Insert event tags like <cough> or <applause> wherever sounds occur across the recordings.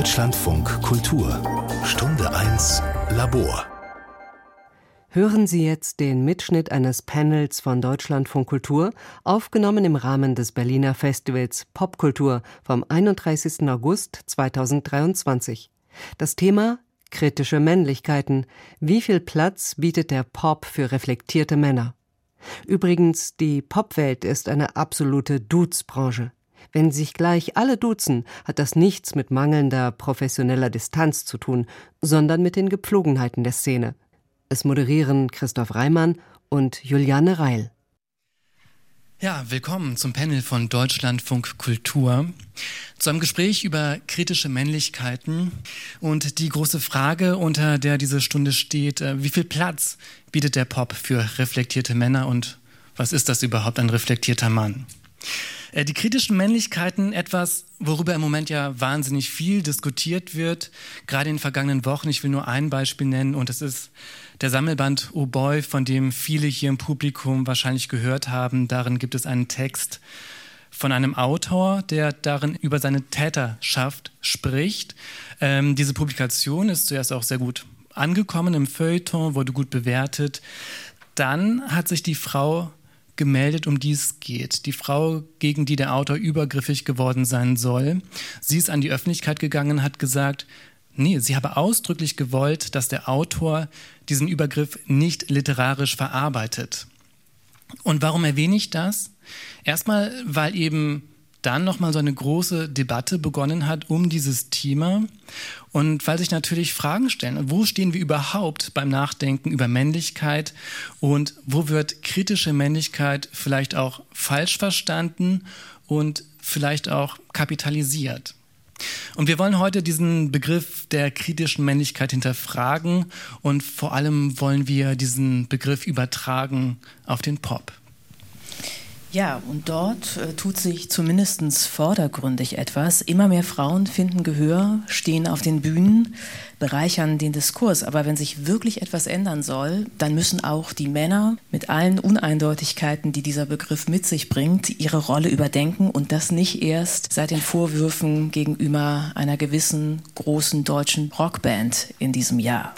Deutschlandfunk Kultur Stunde 1 Labor Hören Sie jetzt den Mitschnitt eines Panels von Deutschlandfunk Kultur, aufgenommen im Rahmen des Berliner Festivals Popkultur vom 31. August 2023. Das Thema kritische Männlichkeiten. Wie viel Platz bietet der Pop für reflektierte Männer? Übrigens, die Popwelt ist eine absolute Dudes-Branche. Wenn sich gleich alle duzen, hat das nichts mit mangelnder professioneller Distanz zu tun, sondern mit den Gepflogenheiten der Szene. Es moderieren Christoph Reimann und Juliane Reil. Ja, willkommen zum Panel von Deutschlandfunk Kultur. Zu einem Gespräch über kritische Männlichkeiten und die große Frage, unter der diese Stunde steht, äh, wie viel Platz bietet der Pop für reflektierte Männer und was ist das überhaupt ein reflektierter Mann? Äh, die kritischen Männlichkeiten, etwas, worüber im Moment ja wahnsinnig viel diskutiert wird, gerade in den vergangenen Wochen. Ich will nur ein Beispiel nennen und es ist der Sammelband Oh Boy, von dem viele hier im Publikum wahrscheinlich gehört haben. Darin gibt es einen Text von einem Autor, der darin über seine Täterschaft spricht. Ähm, diese Publikation ist zuerst auch sehr gut angekommen im Feuilleton, wurde gut bewertet. Dann hat sich die Frau gemeldet, um die es geht. Die Frau, gegen die der Autor übergriffig geworden sein soll. Sie ist an die Öffentlichkeit gegangen, hat gesagt, nee, sie habe ausdrücklich gewollt, dass der Autor diesen Übergriff nicht literarisch verarbeitet. Und warum erwähne ich das? Erstmal, weil eben dann nochmal so eine große Debatte begonnen hat um dieses Thema und weil sich natürlich Fragen stellen, wo stehen wir überhaupt beim Nachdenken über Männlichkeit und wo wird kritische Männlichkeit vielleicht auch falsch verstanden und vielleicht auch kapitalisiert. Und wir wollen heute diesen Begriff der kritischen Männlichkeit hinterfragen und vor allem wollen wir diesen Begriff übertragen auf den Pop. Ja, und dort äh, tut sich zumindest vordergründig etwas. Immer mehr Frauen finden Gehör, stehen auf den Bühnen, bereichern den Diskurs. Aber wenn sich wirklich etwas ändern soll, dann müssen auch die Männer mit allen Uneindeutigkeiten, die dieser Begriff mit sich bringt, ihre Rolle überdenken und das nicht erst seit den Vorwürfen gegenüber einer gewissen großen deutschen Rockband in diesem Jahr.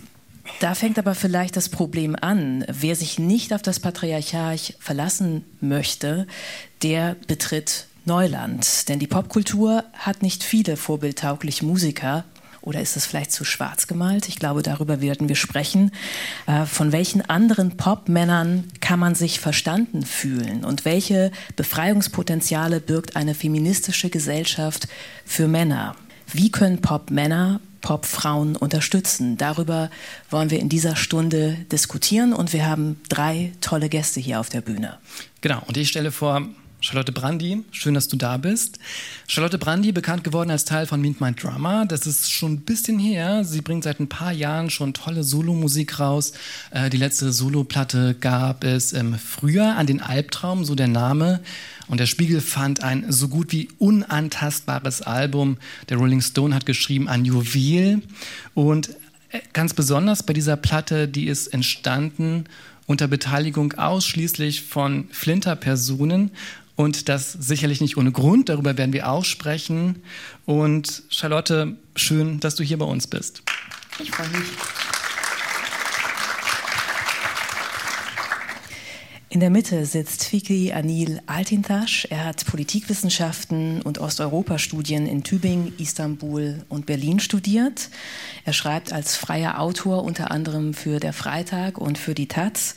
Da fängt aber vielleicht das Problem an. Wer sich nicht auf das Patriarchat verlassen möchte, der betritt Neuland. Denn die Popkultur hat nicht viele vorbildtaugliche Musiker. Oder ist es vielleicht zu schwarz gemalt? Ich glaube, darüber werden wir sprechen. Äh, von welchen anderen Popmännern kann man sich verstanden fühlen? Und welche Befreiungspotenziale birgt eine feministische Gesellschaft für Männer? Wie können Popmänner Popfrauen unterstützen. Darüber wollen wir in dieser Stunde diskutieren und wir haben drei tolle Gäste hier auf der Bühne. Genau, und ich stelle vor Charlotte Brandy, schön, dass du da bist. Charlotte Brandy, bekannt geworden als Teil von Meet My Drummer. Das ist schon ein bisschen her. Sie bringt seit ein paar Jahren schon tolle Solomusik raus. Äh, die letzte Soloplatte gab es im Frühjahr an den Albtraum, so der Name. Und der Spiegel fand ein so gut wie unantastbares Album. Der Rolling Stone hat geschrieben, ein Juwel. Und äh, ganz besonders bei dieser Platte, die ist entstanden unter Beteiligung ausschließlich von Flinter-Personen und das sicherlich nicht ohne Grund, darüber werden wir auch sprechen. Und Charlotte, schön, dass du hier bei uns bist. Ich freue mich. In der Mitte sitzt Fikri Anil Altintasch. Er hat Politikwissenschaften und Osteuropa-Studien in Tübingen, Istanbul und Berlin studiert. Er schreibt als freier Autor unter anderem für Der Freitag und für die Taz.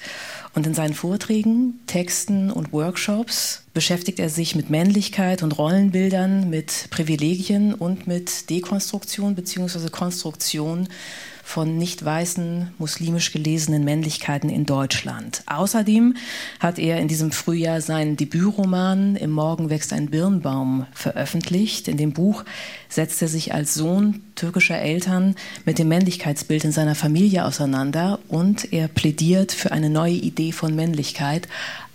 Und in seinen Vorträgen, Texten und Workshops beschäftigt er sich mit Männlichkeit und Rollenbildern, mit Privilegien und mit Dekonstruktion bzw. Konstruktion von nicht weißen, muslimisch gelesenen Männlichkeiten in Deutschland. Außerdem hat er in diesem Frühjahr seinen Debütroman Im Morgen wächst ein Birnbaum veröffentlicht. In dem Buch setzt er sich als Sohn türkischer Eltern mit dem Männlichkeitsbild in seiner Familie auseinander und er plädiert für eine neue Idee von Männlichkeit,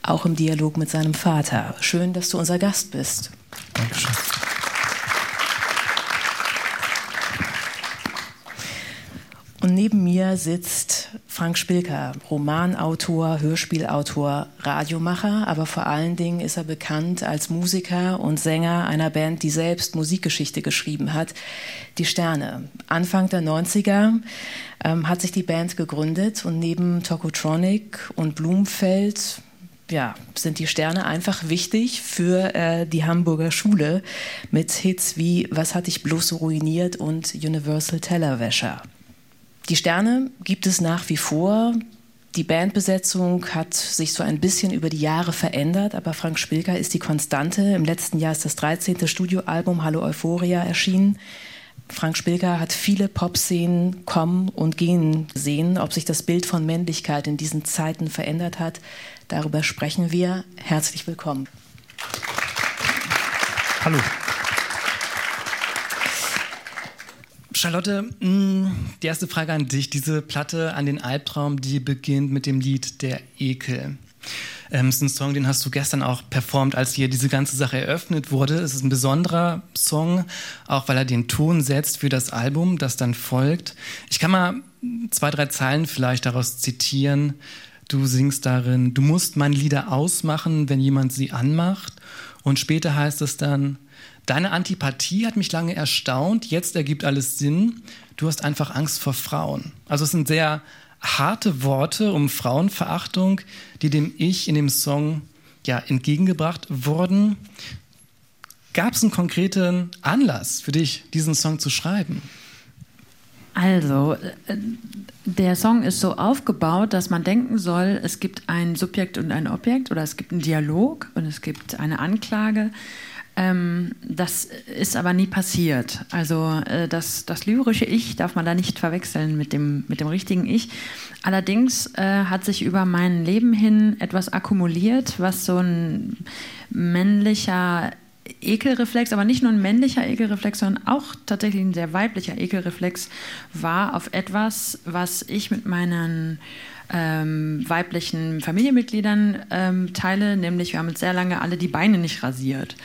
auch im Dialog mit seinem Vater. Schön, dass du unser Gast bist. Dankeschön. Und neben mir sitzt Frank Spilker, Romanautor, Hörspielautor, Radiomacher, aber vor allen Dingen ist er bekannt als Musiker und Sänger einer Band, die selbst Musikgeschichte geschrieben hat, Die Sterne. Anfang der 90er ähm, hat sich die Band gegründet und neben Tokotronic und Blumfeld ja, sind die Sterne einfach wichtig für äh, die Hamburger Schule mit Hits wie Was hat dich bloß ruiniert und Universal Tellerwäscher. Die Sterne gibt es nach wie vor. Die Bandbesetzung hat sich so ein bisschen über die Jahre verändert, aber Frank Spilker ist die Konstante. Im letzten Jahr ist das 13. Studioalbum Hallo Euphoria erschienen. Frank Spilker hat viele Pop-Szenen kommen und gehen sehen. Ob sich das Bild von Männlichkeit in diesen Zeiten verändert hat, darüber sprechen wir. Herzlich willkommen. Hallo. Charlotte, mm, die erste Frage an dich. Diese Platte an den Albtraum, die beginnt mit dem Lied Der Ekel. Ähm, ist ein Song, den hast du gestern auch performt, als hier diese ganze Sache eröffnet wurde. Es ist ein besonderer Song, auch weil er den Ton setzt für das Album, das dann folgt. Ich kann mal zwei, drei Zeilen vielleicht daraus zitieren. Du singst darin, du musst meine Lieder ausmachen, wenn jemand sie anmacht. Und später heißt es dann, Deine Antipathie hat mich lange erstaunt, jetzt ergibt alles Sinn. Du hast einfach Angst vor Frauen. Also es sind sehr harte Worte um Frauenverachtung, die dem Ich in dem Song ja entgegengebracht wurden. Gab es einen konkreten Anlass für dich, diesen Song zu schreiben? Also, äh, der Song ist so aufgebaut, dass man denken soll, es gibt ein Subjekt und ein Objekt oder es gibt einen Dialog und es gibt eine Anklage. Ähm, das ist aber nie passiert. Also äh, das, das lyrische Ich darf man da nicht verwechseln mit dem, mit dem richtigen Ich. Allerdings äh, hat sich über mein Leben hin etwas akkumuliert, was so ein männlicher Ekelreflex, aber nicht nur ein männlicher Ekelreflex, sondern auch tatsächlich ein sehr weiblicher Ekelreflex war auf etwas, was ich mit meinen ähm, weiblichen Familienmitgliedern ähm, teile, nämlich wir haben uns sehr lange alle die Beine nicht rasiert.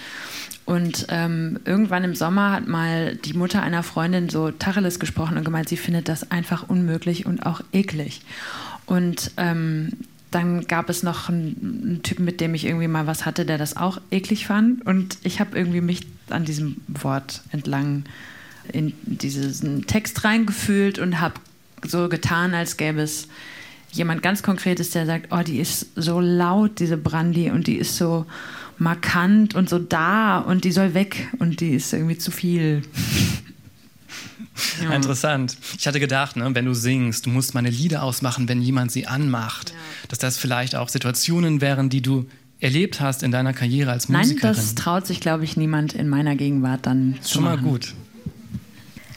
Und ähm, irgendwann im Sommer hat mal die Mutter einer Freundin so Tacheles gesprochen und gemeint, sie findet das einfach unmöglich und auch eklig. Und ähm, dann gab es noch einen, einen, Typen, mit dem ich irgendwie mal was hatte, der das auch eklig fand. Und ich habe irgendwie mich an diesem Wort entlang in diesen Text reingefühlt und habe so getan, als gäbe es jemand ganz Konkretes, der sagt, oh, die ist so laut, diese Brandy, und die ist so markant und so da und die soll weg und die ist irgendwie zu viel. Ja. <laughs> Interessant. Ich hatte gedacht, ne, wenn du singst, du musst meine Lieder ausmachen, wenn jemand sie anmacht, ja. dass das vielleicht auch Situationen wären, die du erlebt hast in deiner Karriere als Musikerin. Nein, das traut sich, glaube ich, niemand in meiner Gegenwart dann zu Schon mal gut.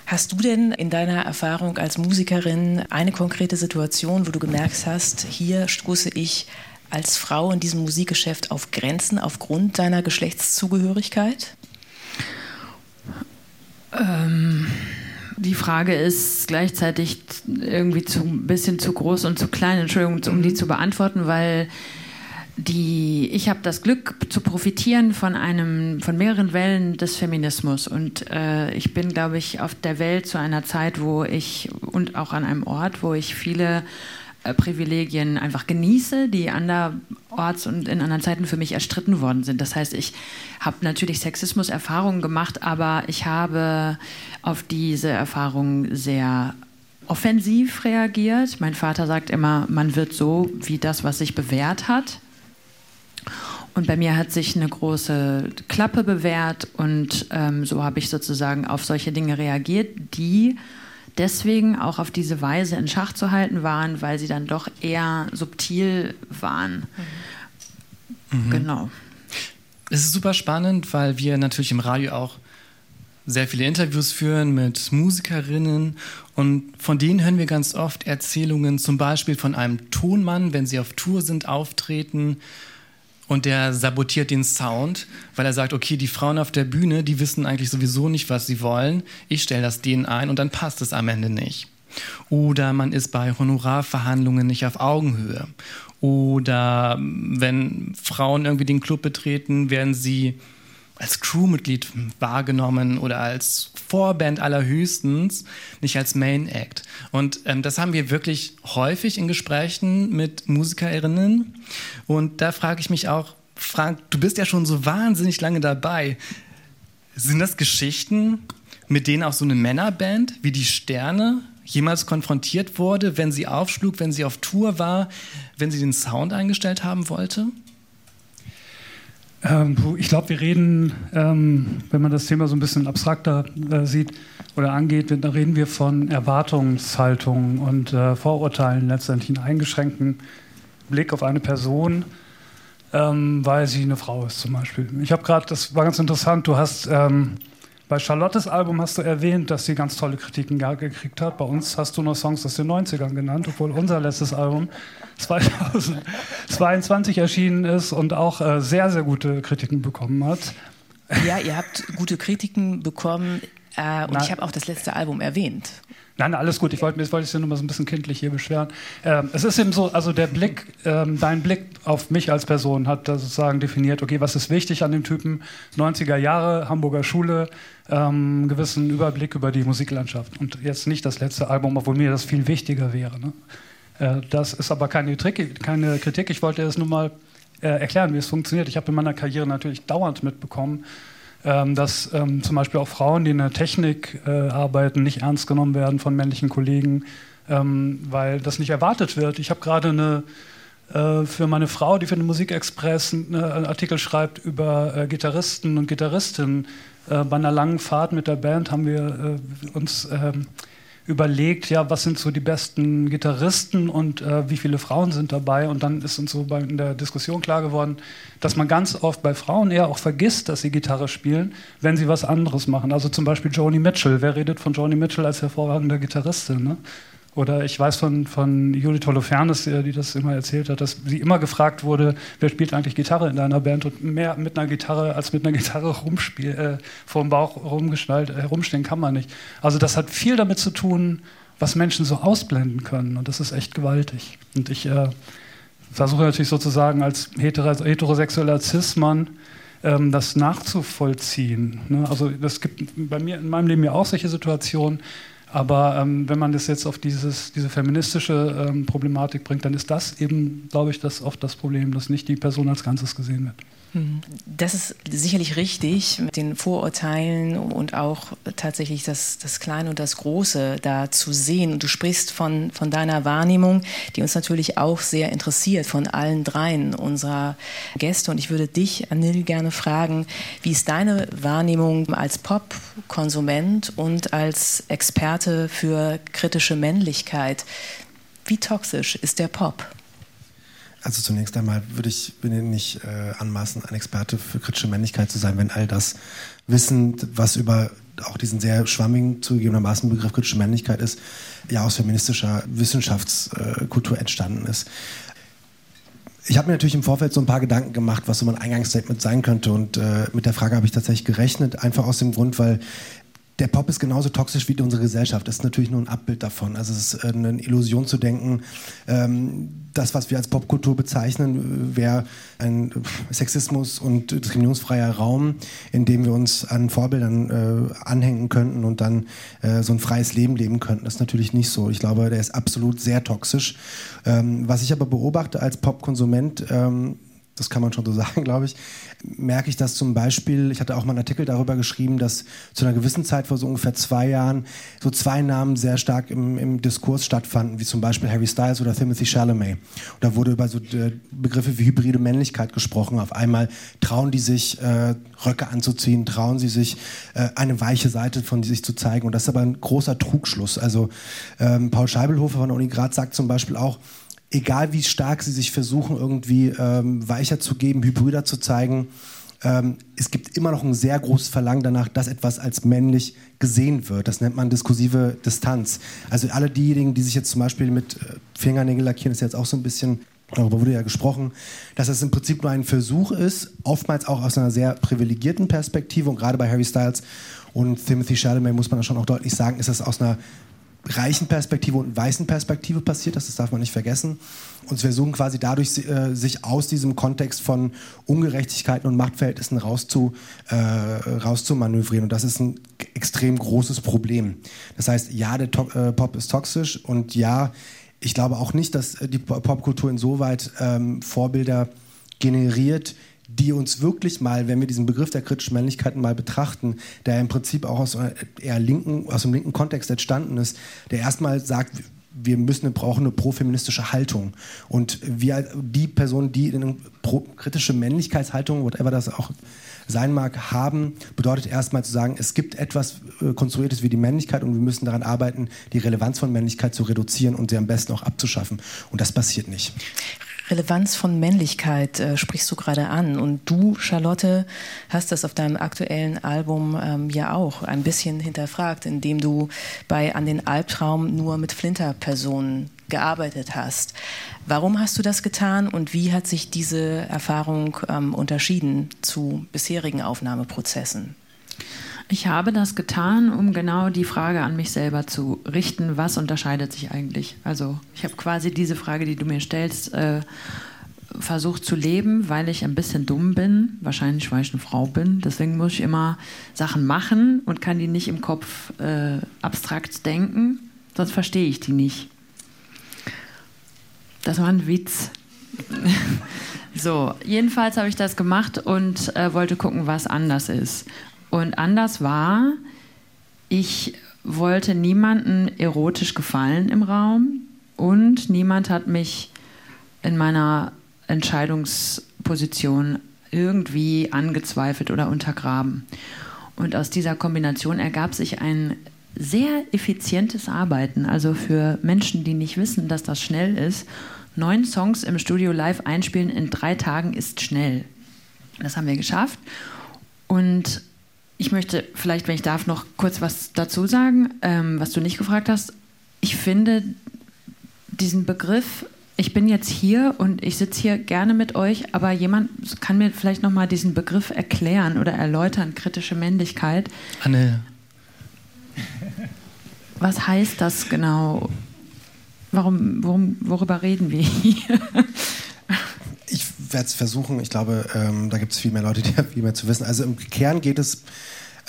Hast du denn in deiner Erfahrung als Musikerin eine konkrete Situation, wo du gemerkt hast, hier stoße ich als Frau in diesem Musikgeschäft auf Grenzen aufgrund deiner Geschlechtszugehörigkeit? Ähm, die Frage ist gleichzeitig irgendwie zu, ein bisschen zu groß und zu klein, Entschuldigung, um die zu beantworten, weil die, ich habe das Glück zu profitieren von einem, von mehreren Wellen des Feminismus und äh, ich bin, glaube ich, auf der Welt zu einer Zeit, wo ich und auch an einem Ort, wo ich viele Privilegien einfach genieße, die anderorts und in anderen Zeiten für mich erstritten worden sind. Das heißt, ich habe natürlich Sexismus-Erfahrungen gemacht, aber ich habe auf diese Erfahrungen sehr offensiv reagiert. Mein Vater sagt immer, man wird so wie das, was sich bewährt hat. Und bei mir hat sich eine große Klappe bewährt und ähm, so habe ich sozusagen auf solche Dinge reagiert, die deswegen auch auf diese Weise in Schach zu halten waren, weil sie dann doch eher subtil waren. Mhm. Genau. Es ist super spannend, weil wir natürlich im Radio auch sehr viele Interviews führen mit Musikerinnen und von denen hören wir ganz oft Erzählungen, zum Beispiel von einem Tonmann, wenn sie auf Tour sind, auftreten und der sabotiert den Sound, weil er sagt, okay, die Frauen auf der Bühne, die wissen eigentlich sowieso nicht, was sie wollen. Ich stelle das denen ein und dann passt es am Ende nicht. Oder man ist bei Honorarverhandlungen nicht auf Augenhöhe. Oder wenn Frauen irgendwie den Club betreten, werden sie als Crewmitglied wahrgenommen oder als Vorband allerhöchstens, nicht als Main Act. Und ähm, das haben wir wirklich häufig in Gesprächen mit Musikerinnen. Und da frage ich mich auch, Frank, du bist ja schon so wahnsinnig lange dabei. Sind das Geschichten, mit denen auch so eine Männerband wie die Sterne jemals konfrontiert wurde, wenn sie aufschlug, wenn sie auf Tour war, wenn sie den Sound eingestellt haben wollte? Ähm, ich glaube, wir reden, ähm, wenn man das Thema so ein bisschen abstrakter äh, sieht oder angeht, da reden wir von Erwartungshaltungen und äh, Vorurteilen, letztendlich einen eingeschränkten Blick auf eine Person, ähm, weil sie eine Frau ist zum Beispiel. Ich habe gerade, das war ganz interessant, du hast bei Charlottes Album hast du erwähnt, dass sie ganz tolle Kritiken gekriegt hat. Bei uns hast du noch Songs aus den 90ern genannt, obwohl unser letztes Album <laughs> 2022 erschienen ist und auch äh, sehr, sehr gute Kritiken bekommen hat. Ja, ihr habt gute Kritiken bekommen äh, und Na, ich habe auch das letzte Album erwähnt. Nein, alles gut. Ich wollte mich wollte nur mal so ein bisschen kindlich hier beschweren. Ähm, es ist eben so, also der Blick, ähm, dein Blick auf mich als Person hat sozusagen definiert, okay, was ist wichtig an dem Typen? 90er Jahre, Hamburger Schule, ähm, gewissen Überblick über die Musiklandschaft. Und jetzt nicht das letzte Album, obwohl mir das viel wichtiger wäre. Ne? Äh, das ist aber keine, Trick, keine Kritik. Ich wollte es nur mal äh, erklären, wie es funktioniert. Ich habe in meiner Karriere natürlich dauernd mitbekommen, dass ähm, zum Beispiel auch Frauen, die in der Technik äh, arbeiten, nicht ernst genommen werden von männlichen Kollegen, ähm, weil das nicht erwartet wird. Ich habe gerade eine äh, für meine Frau, die für den Musikexpress einen Artikel schreibt über äh, Gitarristen und Gitarristinnen. Bei einer langen Fahrt mit der Band haben wir uns ähm, überlegt, ja, was sind so die besten Gitarristen und äh, wie viele Frauen sind dabei. Und dann ist uns so bei, in der Diskussion klar geworden, dass man ganz oft bei Frauen eher auch vergisst, dass sie Gitarre spielen, wenn sie was anderes machen. Also zum Beispiel Joni Mitchell. Wer redet von Joni Mitchell als hervorragender Gitarristin? Ne? Oder ich weiß von, von Judith Holofernes, die das immer erzählt hat, dass sie immer gefragt wurde, wer spielt eigentlich Gitarre in deiner Band und mehr mit einer Gitarre als mit einer <laughs> Gitarre rumspiel, äh, vor dem Bauch rumgeschnallt, herumstehen kann man nicht. Also das hat viel damit zu tun, was Menschen so ausblenden können und das ist echt gewaltig. Und ich äh, versuche natürlich sozusagen als heterosexueller Cis-Mann ähm, das nachzuvollziehen. Ne? Also es gibt bei mir in meinem Leben ja auch solche Situationen, aber ähm, wenn man das jetzt auf dieses, diese feministische ähm, Problematik bringt, dann ist das eben, glaube ich, das oft das Problem, dass nicht die Person als Ganzes gesehen wird. Das ist sicherlich richtig mit den Vorurteilen und auch tatsächlich das, das Kleine und das Große da zu sehen. Und du sprichst von, von deiner Wahrnehmung, die uns natürlich auch sehr interessiert, von allen dreien unserer Gäste. Und ich würde dich, Anil, gerne fragen, wie ist deine Wahrnehmung als Pop-Konsument und als Experte für kritische Männlichkeit? Wie toxisch ist der Pop? Also zunächst einmal würde ich mir nicht äh, anmaßen, ein Experte für kritische Männlichkeit zu sein, wenn all das Wissen, was über auch diesen sehr schwammigen zugegebenermaßen Begriff kritische Männlichkeit ist, ja aus feministischer Wissenschaftskultur äh, entstanden ist. Ich habe mir natürlich im Vorfeld so ein paar Gedanken gemacht, was so mein Eingangsstatement sein könnte. Und äh, mit der Frage habe ich tatsächlich gerechnet, einfach aus dem Grund, weil der Pop ist genauso toxisch wie unsere Gesellschaft. Das ist natürlich nur ein Abbild davon. Also es ist äh, eine Illusion zu denken, ähm, das, was wir als Popkultur bezeichnen, wäre ein Sexismus- und diskriminierungsfreier Raum, in dem wir uns an Vorbildern äh, anhängen könnten und dann äh, so ein freies Leben leben könnten. Das ist natürlich nicht so. Ich glaube, der ist absolut sehr toxisch. Ähm, was ich aber beobachte als Popkonsument, ähm, das kann man schon so <laughs> sagen, glaube ich, merke ich das zum Beispiel, ich hatte auch mal einen Artikel darüber geschrieben, dass zu einer gewissen Zeit vor so ungefähr zwei Jahren so zwei Namen sehr stark im, im Diskurs stattfanden, wie zum Beispiel Harry Styles oder Timothy Chalamet. Und da wurde über so äh, Begriffe wie hybride Männlichkeit gesprochen. Auf einmal trauen die sich, äh, Röcke anzuziehen, trauen sie sich, äh, eine weiche Seite von sich zu zeigen. Und das ist aber ein großer Trugschluss. Also ähm, Paul Scheibelhofer von der Uni Graz sagt zum Beispiel auch, egal wie stark sie sich versuchen, irgendwie ähm, weicher zu geben, hybrider zu zeigen, ähm, es gibt immer noch ein sehr großes Verlangen danach, dass etwas als männlich gesehen wird. Das nennt man diskursive Distanz. Also alle diejenigen, die sich jetzt zum Beispiel mit äh, Fingernägel lackieren, ist jetzt auch so ein bisschen darüber wurde ja gesprochen, dass es im Prinzip nur ein Versuch ist, oftmals auch aus einer sehr privilegierten Perspektive und gerade bei Harry Styles und Timothy Chalamet muss man das schon auch deutlich sagen, ist es aus einer reichen Perspektive und weißen Perspektive passiert das, das darf man nicht vergessen. Und wir versuchen quasi dadurch, äh, sich aus diesem Kontext von Ungerechtigkeiten und Machtverhältnissen äh, rauszumanövrieren. Und das ist ein extrem großes Problem. Das heißt, ja, der to äh, Pop ist toxisch und ja, ich glaube auch nicht, dass die Popkultur insoweit ähm, Vorbilder generiert, die uns wirklich mal, wenn wir diesen Begriff der kritischen Männlichkeiten mal betrachten, der im Prinzip auch aus, eher linken, aus dem linken Kontext entstanden ist, der erstmal sagt, wir müssen brauchen eine profeministische Haltung. Und wir, die Personen, die eine kritische Männlichkeitshaltung, whatever das auch sein mag, haben, bedeutet erstmal zu sagen, es gibt etwas äh, Konstruiertes wie die Männlichkeit und wir müssen daran arbeiten, die Relevanz von Männlichkeit zu reduzieren und sie am besten auch abzuschaffen. Und das passiert nicht. Relevanz von Männlichkeit äh, sprichst du gerade an. Und du, Charlotte, hast das auf deinem aktuellen Album ähm, ja auch ein bisschen hinterfragt, indem du bei An den Albtraum nur mit Flinterpersonen gearbeitet hast. Warum hast du das getan und wie hat sich diese Erfahrung ähm, unterschieden zu bisherigen Aufnahmeprozessen? Ich habe das getan, um genau die Frage an mich selber zu richten, was unterscheidet sich eigentlich? Also ich habe quasi diese Frage, die du mir stellst, äh, versucht zu leben, weil ich ein bisschen dumm bin, wahrscheinlich weil ich eine Frau bin. Deswegen muss ich immer Sachen machen und kann die nicht im Kopf äh, abstrakt denken, sonst verstehe ich die nicht. Das war ein Witz. <laughs> so, jedenfalls habe ich das gemacht und äh, wollte gucken, was anders ist. Und anders war, ich wollte niemanden erotisch gefallen im Raum und niemand hat mich in meiner Entscheidungsposition irgendwie angezweifelt oder untergraben. Und aus dieser Kombination ergab sich ein sehr effizientes Arbeiten. Also für Menschen, die nicht wissen, dass das schnell ist, neun Songs im Studio live einspielen in drei Tagen ist schnell. Das haben wir geschafft. Und ich möchte vielleicht, wenn ich darf, noch kurz was dazu sagen, ähm, was du nicht gefragt hast. Ich finde diesen Begriff, ich bin jetzt hier und ich sitze hier gerne mit euch, aber jemand kann mir vielleicht noch mal diesen Begriff erklären oder erläutern, kritische Männlichkeit. Anne. <laughs> Was heißt das genau? Warum, worum, worüber reden wir hier? <laughs> Ich werde es versuchen. Ich glaube, ähm, da gibt es viel mehr Leute, <laughs> die viel mehr zu wissen. Also im Kern geht es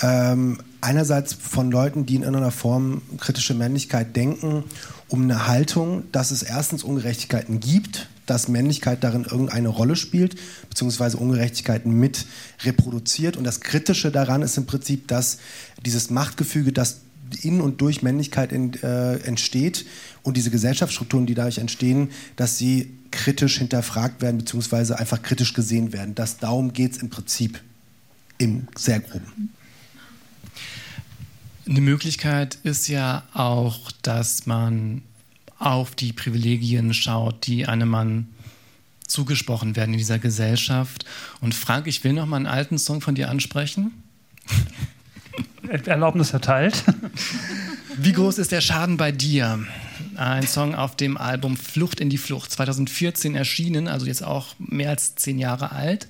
ähm, einerseits von Leuten, die in irgendeiner Form kritische Männlichkeit denken, um eine Haltung, dass es erstens Ungerechtigkeiten gibt, dass Männlichkeit darin irgendeine Rolle spielt, beziehungsweise Ungerechtigkeiten mit reproduziert. Und das Kritische daran ist im Prinzip, dass dieses Machtgefüge, das in und durch Männlichkeit in, äh, entsteht und diese Gesellschaftsstrukturen, die dadurch entstehen, dass sie kritisch hinterfragt werden, beziehungsweise einfach kritisch gesehen werden. Das, darum geht es im Prinzip im sehr groben. Eine Möglichkeit ist ja auch, dass man auf die Privilegien schaut, die einem Mann zugesprochen werden in dieser Gesellschaft. Und Frank, ich will noch mal einen alten Song von dir ansprechen. Erlaubnis erteilt. Wie groß ist der Schaden bei dir? Ein Song auf dem Album Flucht in die Flucht, 2014 erschienen, also jetzt auch mehr als zehn Jahre alt.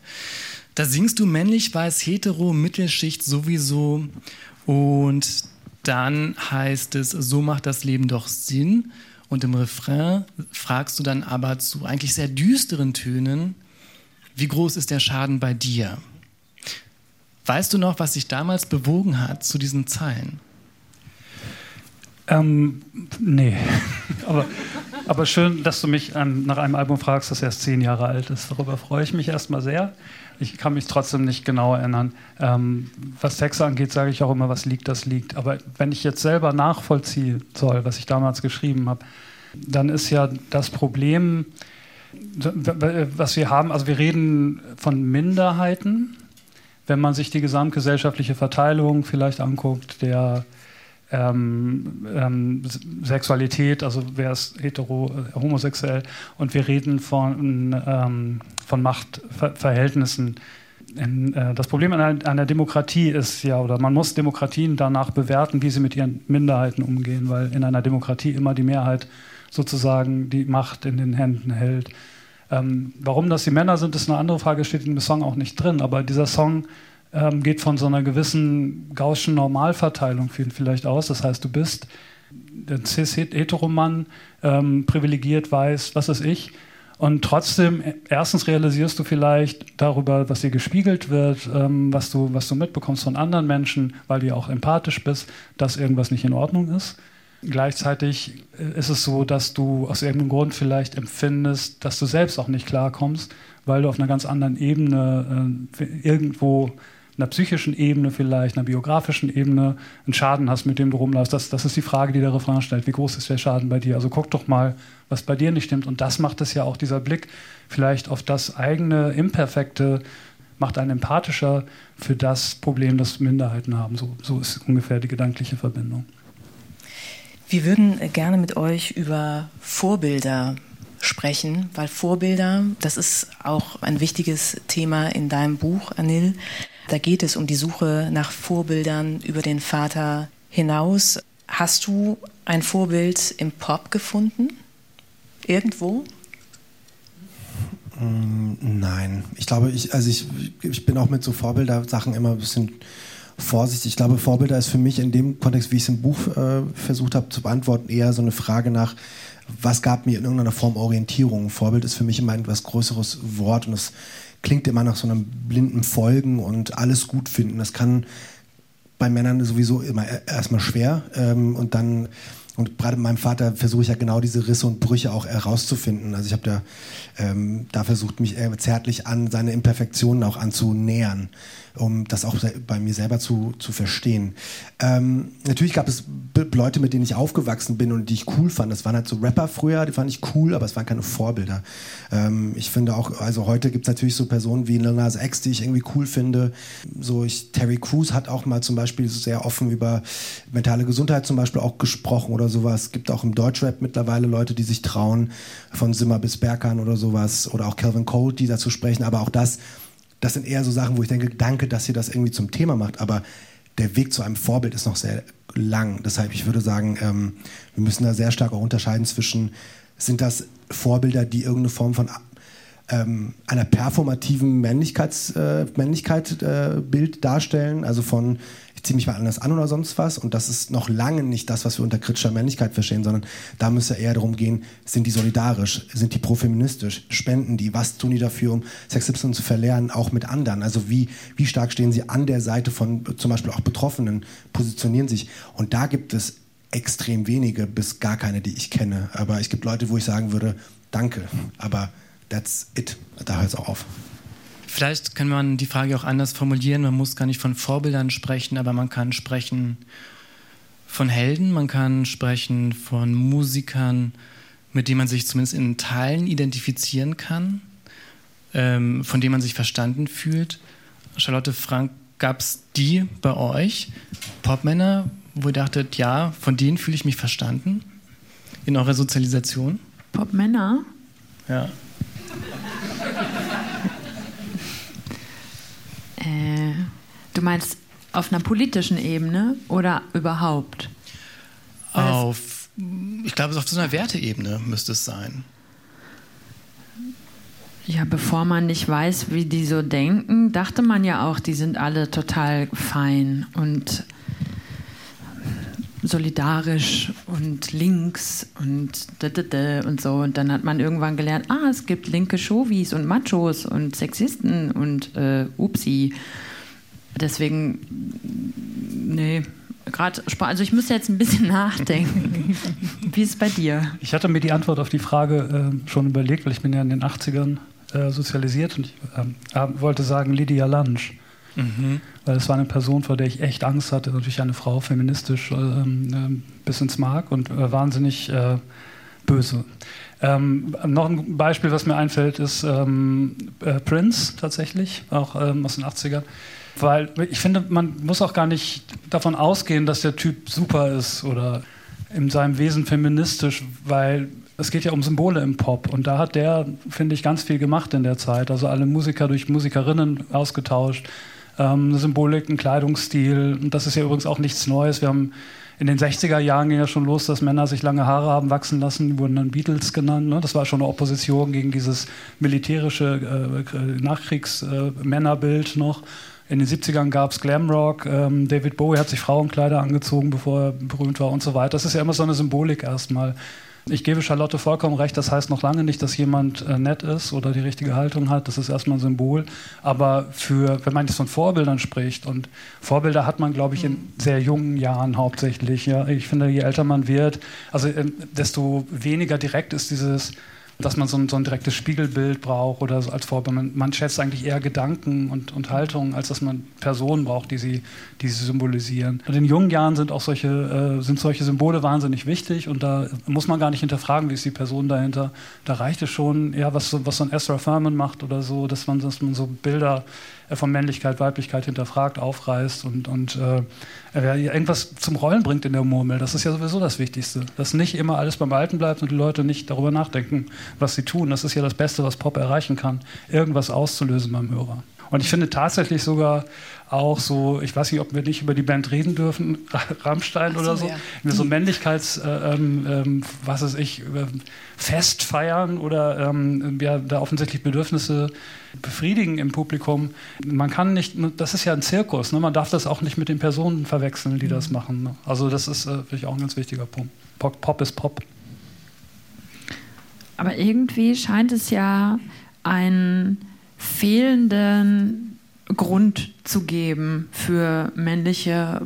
Da singst du männlich, weiß, hetero, Mittelschicht sowieso. Und dann heißt es, so macht das Leben doch Sinn. Und im Refrain fragst du dann aber zu eigentlich sehr düsteren Tönen, wie groß ist der Schaden bei dir? Weißt du noch, was dich damals bewogen hat zu diesen Zeilen? Ähm, nee, <laughs> aber, aber schön, dass du mich an, nach einem Album fragst, das erst zehn Jahre alt ist. Darüber freue ich mich erstmal sehr. Ich kann mich trotzdem nicht genau erinnern. Ähm, was Texte angeht, sage ich auch immer, was liegt, das liegt. Aber wenn ich jetzt selber nachvollziehen soll, was ich damals geschrieben habe, dann ist ja das Problem, was wir haben, also wir reden von Minderheiten, wenn man sich die gesamtgesellschaftliche Verteilung vielleicht anguckt, der ähm, ähm, Sexualität, also wer ist hetero, äh, homosexuell, und wir reden von, ähm, von Machtverhältnissen. In, äh, das Problem an einer, einer, Demokratie ist ja, oder man muss Demokratien danach bewerten, wie sie mit ihren Minderheiten umgehen, weil in einer Demokratie immer die Mehrheit sozusagen die Macht in den Händen hält. Ähm, warum das die Männer sind, ist eine andere Frage, steht in dem Song auch nicht drin, aber dieser Song ähm, geht von so einer gewissen gaußschen Normalverteilung vielleicht aus. Das heißt, du bist der cis-heteromann, ähm, privilegiert, weiß, was ist ich. Und trotzdem, erstens realisierst du vielleicht darüber, was dir gespiegelt wird, ähm, was, du, was du mitbekommst von anderen Menschen, weil du ja auch empathisch bist, dass irgendwas nicht in Ordnung ist. Gleichzeitig äh, ist es so, dass du aus irgendeinem Grund vielleicht empfindest, dass du selbst auch nicht klarkommst, weil du auf einer ganz anderen Ebene äh, irgendwo einer psychischen Ebene vielleicht, einer biografischen Ebene einen Schaden hast, mit dem du rumläufst. Das, das ist die Frage, die der Refrain stellt. Wie groß ist der Schaden bei dir? Also guck doch mal, was bei dir nicht stimmt. Und das macht es ja auch, dieser Blick vielleicht auf das eigene Imperfekte, macht einen empathischer für das Problem, das Minderheiten haben. So, so ist ungefähr die gedankliche Verbindung. Wir würden gerne mit euch über Vorbilder sprechen, weil Vorbilder, das ist auch ein wichtiges Thema in deinem Buch, Anil. Da geht es um die Suche nach Vorbildern über den Vater hinaus. Hast du ein Vorbild im Pop gefunden? Irgendwo? Mm, nein, ich glaube, ich, also ich, ich bin auch mit so Vorbilder-Sachen immer ein bisschen vorsichtig. Ich glaube, Vorbilder ist für mich in dem Kontext, wie ich es im Buch äh, versucht habe zu beantworten, eher so eine Frage nach, was gab mir in irgendeiner Form Orientierung. Vorbild ist für mich immer ein etwas größeres Wort und es klingt immer nach so einem blinden Folgen und alles gut finden. Das kann bei Männern sowieso immer erstmal schwer ähm, und dann und gerade mit meinem Vater versuche ich ja genau diese Risse und Brüche auch herauszufinden. Also ich habe da, ähm, da versucht, mich zärtlich an seine Imperfektionen auch anzunähern um das auch bei mir selber zu, zu verstehen. Ähm, natürlich gab es Leute, mit denen ich aufgewachsen bin und die ich cool fand. Das waren halt so Rapper früher, die fand ich cool, aber es waren keine Vorbilder. Ähm, ich finde auch, also heute gibt es natürlich so Personen wie Lil Nas X, die ich irgendwie cool finde. So ich, Terry Crews hat auch mal zum Beispiel sehr offen über mentale Gesundheit zum Beispiel auch gesprochen oder sowas. Es gibt auch im Deutschrap mittlerweile Leute, die sich trauen, von Simmer bis Berkan oder sowas oder auch Calvin Cole, die dazu sprechen. Aber auch das das sind eher so Sachen, wo ich denke, danke, dass ihr das irgendwie zum Thema macht, aber der Weg zu einem Vorbild ist noch sehr lang. Deshalb, ich würde sagen, ähm, wir müssen da sehr stark auch unterscheiden zwischen, sind das Vorbilder, die irgendeine Form von ähm, einer performativen Männlichkeits, äh, Männlichkeit äh, Bild darstellen, also von ich ziehe mich mal anders an oder sonst was. Und das ist noch lange nicht das, was wir unter kritischer Männlichkeit verstehen, sondern da müsste eher darum gehen, sind die solidarisch, sind die profeministisch, spenden die, was tun die dafür, um Sexismus zu verlernen, auch mit anderen. Also wie, wie stark stehen sie an der Seite von zum Beispiel auch Betroffenen, positionieren sich. Und da gibt es extrem wenige bis gar keine, die ich kenne. Aber es gibt Leute, wo ich sagen würde, danke, aber that's it. Da hört es auch auf. Vielleicht kann man die Frage auch anders formulieren. Man muss gar nicht von Vorbildern sprechen, aber man kann sprechen von Helden, man kann sprechen von Musikern, mit denen man sich zumindest in Teilen identifizieren kann, ähm, von denen man sich verstanden fühlt. Charlotte Frank, gab es die bei euch, Popmänner, wo ihr dachtet, ja, von denen fühle ich mich verstanden in eurer Sozialisation? Popmänner? Ja. Äh, du meinst auf einer politischen Ebene oder überhaupt? Auf, ich glaube, auf so einer Werteebene müsste es sein. Ja, bevor man nicht weiß, wie die so denken, dachte man ja auch, die sind alle total fein und solidarisch und links und und so. Und dann hat man irgendwann gelernt, ah, es gibt linke Chauvis und Machos und Sexisten und äh, Upsi. Deswegen, nee, gerade, also ich muss jetzt ein bisschen <laughs> nachdenken. Wie ist es bei dir? Ich hatte mir die Antwort auf die Frage äh, schon überlegt, weil ich bin ja in den 80ern äh, sozialisiert und ich äh, wollte sagen Lydia Lunch. Mhm. Weil es war eine Person, vor der ich echt Angst hatte, natürlich eine Frau, feministisch ähm, äh, bis ins Mark und äh, wahnsinnig äh, böse. Ähm, noch ein Beispiel, was mir einfällt, ist ähm, äh, Prince tatsächlich, auch ähm, aus den 80ern. Weil ich finde, man muss auch gar nicht davon ausgehen, dass der Typ super ist oder in seinem Wesen feministisch, weil es geht ja um Symbole im Pop und da hat der, finde ich, ganz viel gemacht in der Zeit. Also alle Musiker durch Musikerinnen ausgetauscht ähm, Symbolik, ein Kleidungsstil. Und das ist ja übrigens auch nichts Neues. Wir haben in den 60er Jahren ging ja schon los, dass Männer sich lange Haare haben wachsen lassen, die wurden dann Beatles genannt. Ne? Das war schon eine Opposition gegen dieses militärische äh, Nachkriegsmännerbild äh, noch. In den 70ern gab es Glamrock, ähm, David Bowie hat sich Frauenkleider angezogen, bevor er berühmt war und so weiter. Das ist ja immer so eine Symbolik erstmal. Ich gebe Charlotte vollkommen recht, das heißt noch lange nicht, dass jemand äh, nett ist oder die richtige Haltung hat. Das ist erstmal ein Symbol. Aber für, wenn man jetzt von Vorbildern spricht, und Vorbilder hat man, glaube ich, in sehr jungen Jahren hauptsächlich. Ja. Ich finde, je älter man wird, also äh, desto weniger direkt ist dieses dass man so ein, so ein direktes Spiegelbild braucht oder so als Vorbild. Man, man, schätzt eigentlich eher Gedanken und, und Haltungen, als dass man Personen braucht, die sie, die sie symbolisieren. Und in jungen Jahren sind auch solche, äh, sind solche Symbole wahnsinnig wichtig und da muss man gar nicht hinterfragen, wie ist die Person dahinter. Da reicht es schon, ja, was, was so ein Ezra Furman macht oder so, dass man, dass man so Bilder von Männlichkeit, Weiblichkeit hinterfragt, aufreißt und, und äh, irgendwas zum Rollen bringt in der Murmel. Das ist ja sowieso das Wichtigste. Dass nicht immer alles beim Alten bleibt und die Leute nicht darüber nachdenken, was sie tun. Das ist ja das Beste, was Pop erreichen kann, irgendwas auszulösen beim Hörer. Und ich finde tatsächlich sogar auch so, ich weiß nicht, ob wir nicht über die Band reden dürfen, <laughs> Rammstein so, oder so, ja. so Männlichkeits, äh, ähm, ähm, was weiß ich, Fest feiern oder ähm, ja, da offensichtlich Bedürfnisse befriedigen im Publikum. Man kann nicht, das ist ja ein Zirkus, ne? man darf das auch nicht mit den Personen verwechseln, die mhm. das machen. Ne? Also das ist äh, ich auch ein ganz wichtiger Punkt. Pop, Pop ist Pop. Aber irgendwie scheint es ja ein fehlenden Grund zu geben für männliche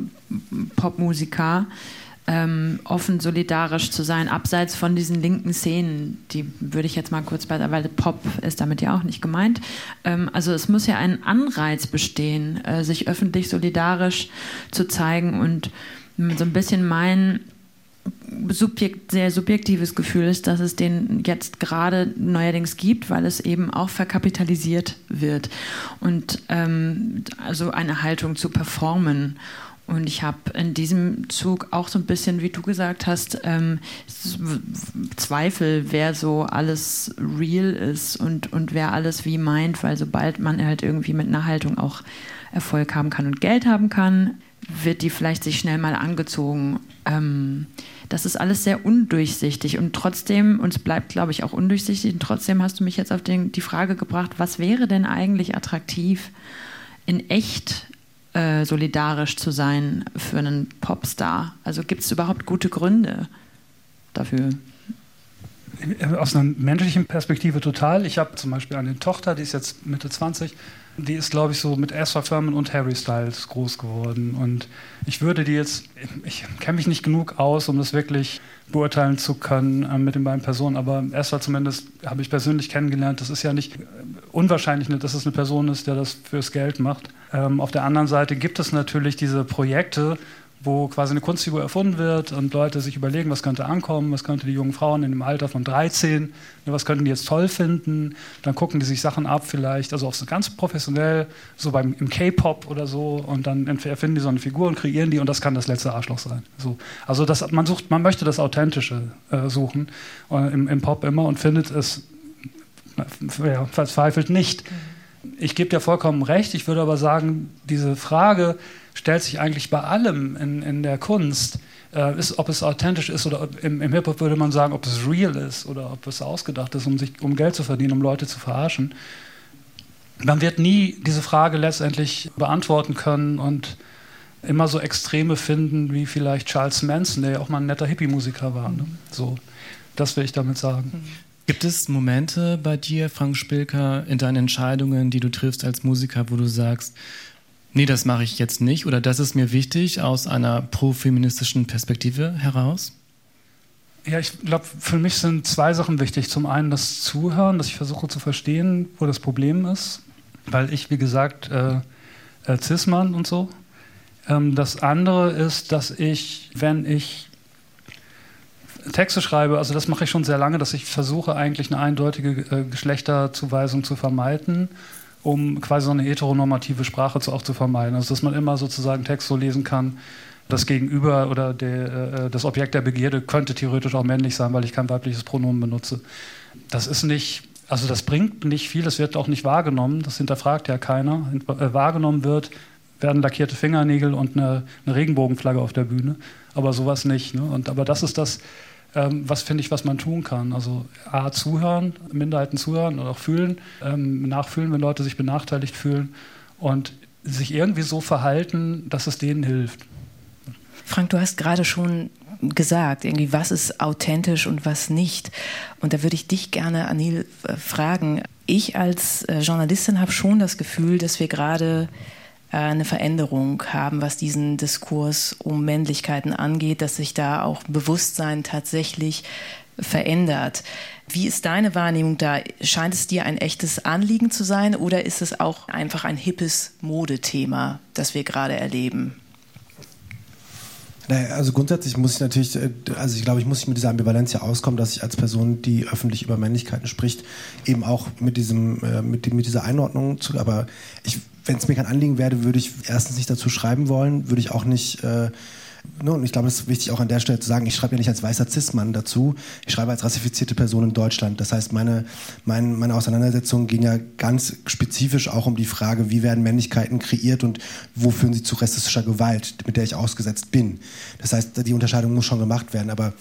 Popmusiker, ähm, offen solidarisch zu sein, abseits von diesen linken Szenen, die würde ich jetzt mal kurz bei, weil Pop ist damit ja auch nicht gemeint. Ähm, also es muss ja ein Anreiz bestehen, äh, sich öffentlich solidarisch zu zeigen und so ein bisschen mein subjekt, sehr subjektives Gefühl ist, dass es den jetzt gerade neuerdings gibt, weil es eben auch verkapitalisiert wird und ähm, also eine Haltung zu performen. Und ich habe in diesem Zug auch so ein bisschen, wie du gesagt hast, ähm, Zweifel, wer so alles real ist und, und wer alles wie meint, weil sobald man halt irgendwie mit einer Haltung auch Erfolg haben kann und Geld haben kann, wird die vielleicht sich schnell mal angezogen. Ähm, das ist alles sehr undurchsichtig und trotzdem, und es bleibt, glaube ich, auch undurchsichtig, und trotzdem hast du mich jetzt auf den, die Frage gebracht, was wäre denn eigentlich attraktiv, in echt äh, solidarisch zu sein für einen Popstar? Also gibt es überhaupt gute Gründe dafür? Aus einer menschlichen Perspektive total. Ich habe zum Beispiel eine Tochter, die ist jetzt Mitte 20 die ist, glaube ich, so mit Ezra Furman und Harry Styles groß geworden. Und ich würde die jetzt, ich kenne mich nicht genug aus, um das wirklich beurteilen zu können äh, mit den beiden Personen, aber Ezra zumindest habe ich persönlich kennengelernt. Das ist ja nicht unwahrscheinlich, dass es eine Person ist, der das fürs Geld macht. Ähm, auf der anderen Seite gibt es natürlich diese Projekte, wo quasi eine Kunstfigur erfunden wird und Leute sich überlegen, was könnte ankommen, was könnte die jungen Frauen in dem Alter von 13, ne, was könnten die jetzt toll finden, dann gucken die sich Sachen ab vielleicht, also auch so ganz professionell, so beim, im K-Pop oder so und dann erfinden die so eine Figur und kreieren die und das kann das letzte Arschloch sein. So. Also das, man, sucht, man möchte das Authentische äh, suchen äh, im, im Pop immer und findet es ja, verzweifelt nicht. Ich gebe dir vollkommen recht, ich würde aber sagen, diese Frage, stellt sich eigentlich bei allem in, in der Kunst, äh, ist, ob es authentisch ist oder im, im Hip-Hop würde man sagen, ob es real ist oder ob es ausgedacht ist, um, sich, um Geld zu verdienen, um Leute zu verarschen. Man wird nie diese Frage letztendlich beantworten können und immer so Extreme finden wie vielleicht Charles Manson, der ja auch mal ein netter Hippie-Musiker war. Ne? So, das will ich damit sagen. Gibt es Momente bei dir, Frank Spilker, in deinen Entscheidungen, die du triffst als Musiker, wo du sagst, nee, das mache ich jetzt nicht oder das ist mir wichtig aus einer profeministischen Perspektive heraus? Ja, ich glaube, für mich sind zwei Sachen wichtig. Zum einen das Zuhören, dass ich versuche zu verstehen, wo das Problem ist, weil ich, wie gesagt, äh, äh, Cis-Mann und so. Ähm, das andere ist, dass ich, wenn ich Texte schreibe, also das mache ich schon sehr lange, dass ich versuche eigentlich eine eindeutige äh, Geschlechterzuweisung zu vermeiden um quasi so eine heteronormative Sprache zu, auch zu vermeiden. Also dass man immer sozusagen Text so lesen kann, das Gegenüber oder der, äh, das Objekt der Begierde könnte theoretisch auch männlich sein, weil ich kein weibliches Pronomen benutze. Das ist nicht, also das bringt nicht viel, das wird auch nicht wahrgenommen, das hinterfragt ja keiner. Äh, wahrgenommen wird, werden lackierte Fingernägel und eine, eine Regenbogenflagge auf der Bühne, aber sowas nicht. Ne? Und, aber das ist das, ähm, was finde ich, was man tun kann. Also A, zuhören, Minderheiten zuhören oder auch fühlen, ähm, nachfühlen, wenn Leute sich benachteiligt fühlen und sich irgendwie so verhalten, dass es denen hilft. Frank, du hast gerade schon gesagt, irgendwie, was ist authentisch und was nicht. Und da würde ich dich gerne, Anil, äh, fragen. Ich als äh, Journalistin habe schon das Gefühl, dass wir gerade eine Veränderung haben, was diesen Diskurs um Männlichkeiten angeht, dass sich da auch Bewusstsein tatsächlich verändert. Wie ist deine Wahrnehmung da? Scheint es dir ein echtes Anliegen zu sein oder ist es auch einfach ein hippes Modethema, das wir gerade erleben? Naja, also grundsätzlich muss ich natürlich, äh, also ich glaube, ich muss mit dieser Ambivalenz ja auskommen, dass ich als Person, die öffentlich über Männlichkeiten spricht, eben auch mit diesem, äh, mit, mit dieser Einordnung zu, aber wenn es mir kein Anliegen wäre, würde ich erstens nicht dazu schreiben wollen, würde ich auch nicht äh, Ne, ich glaube, es ist wichtig auch an der Stelle zu sagen, ich schreibe ja nicht als weißer Cis-Mann dazu, ich schreibe als rassifizierte Person in Deutschland. Das heißt, meine, meine, meine Auseinandersetzungen gehen ja ganz spezifisch auch um die Frage, wie werden Männlichkeiten kreiert und wo führen sie zu rassistischer Gewalt, mit der ich ausgesetzt bin. Das heißt, die Unterscheidung muss schon gemacht werden. Aber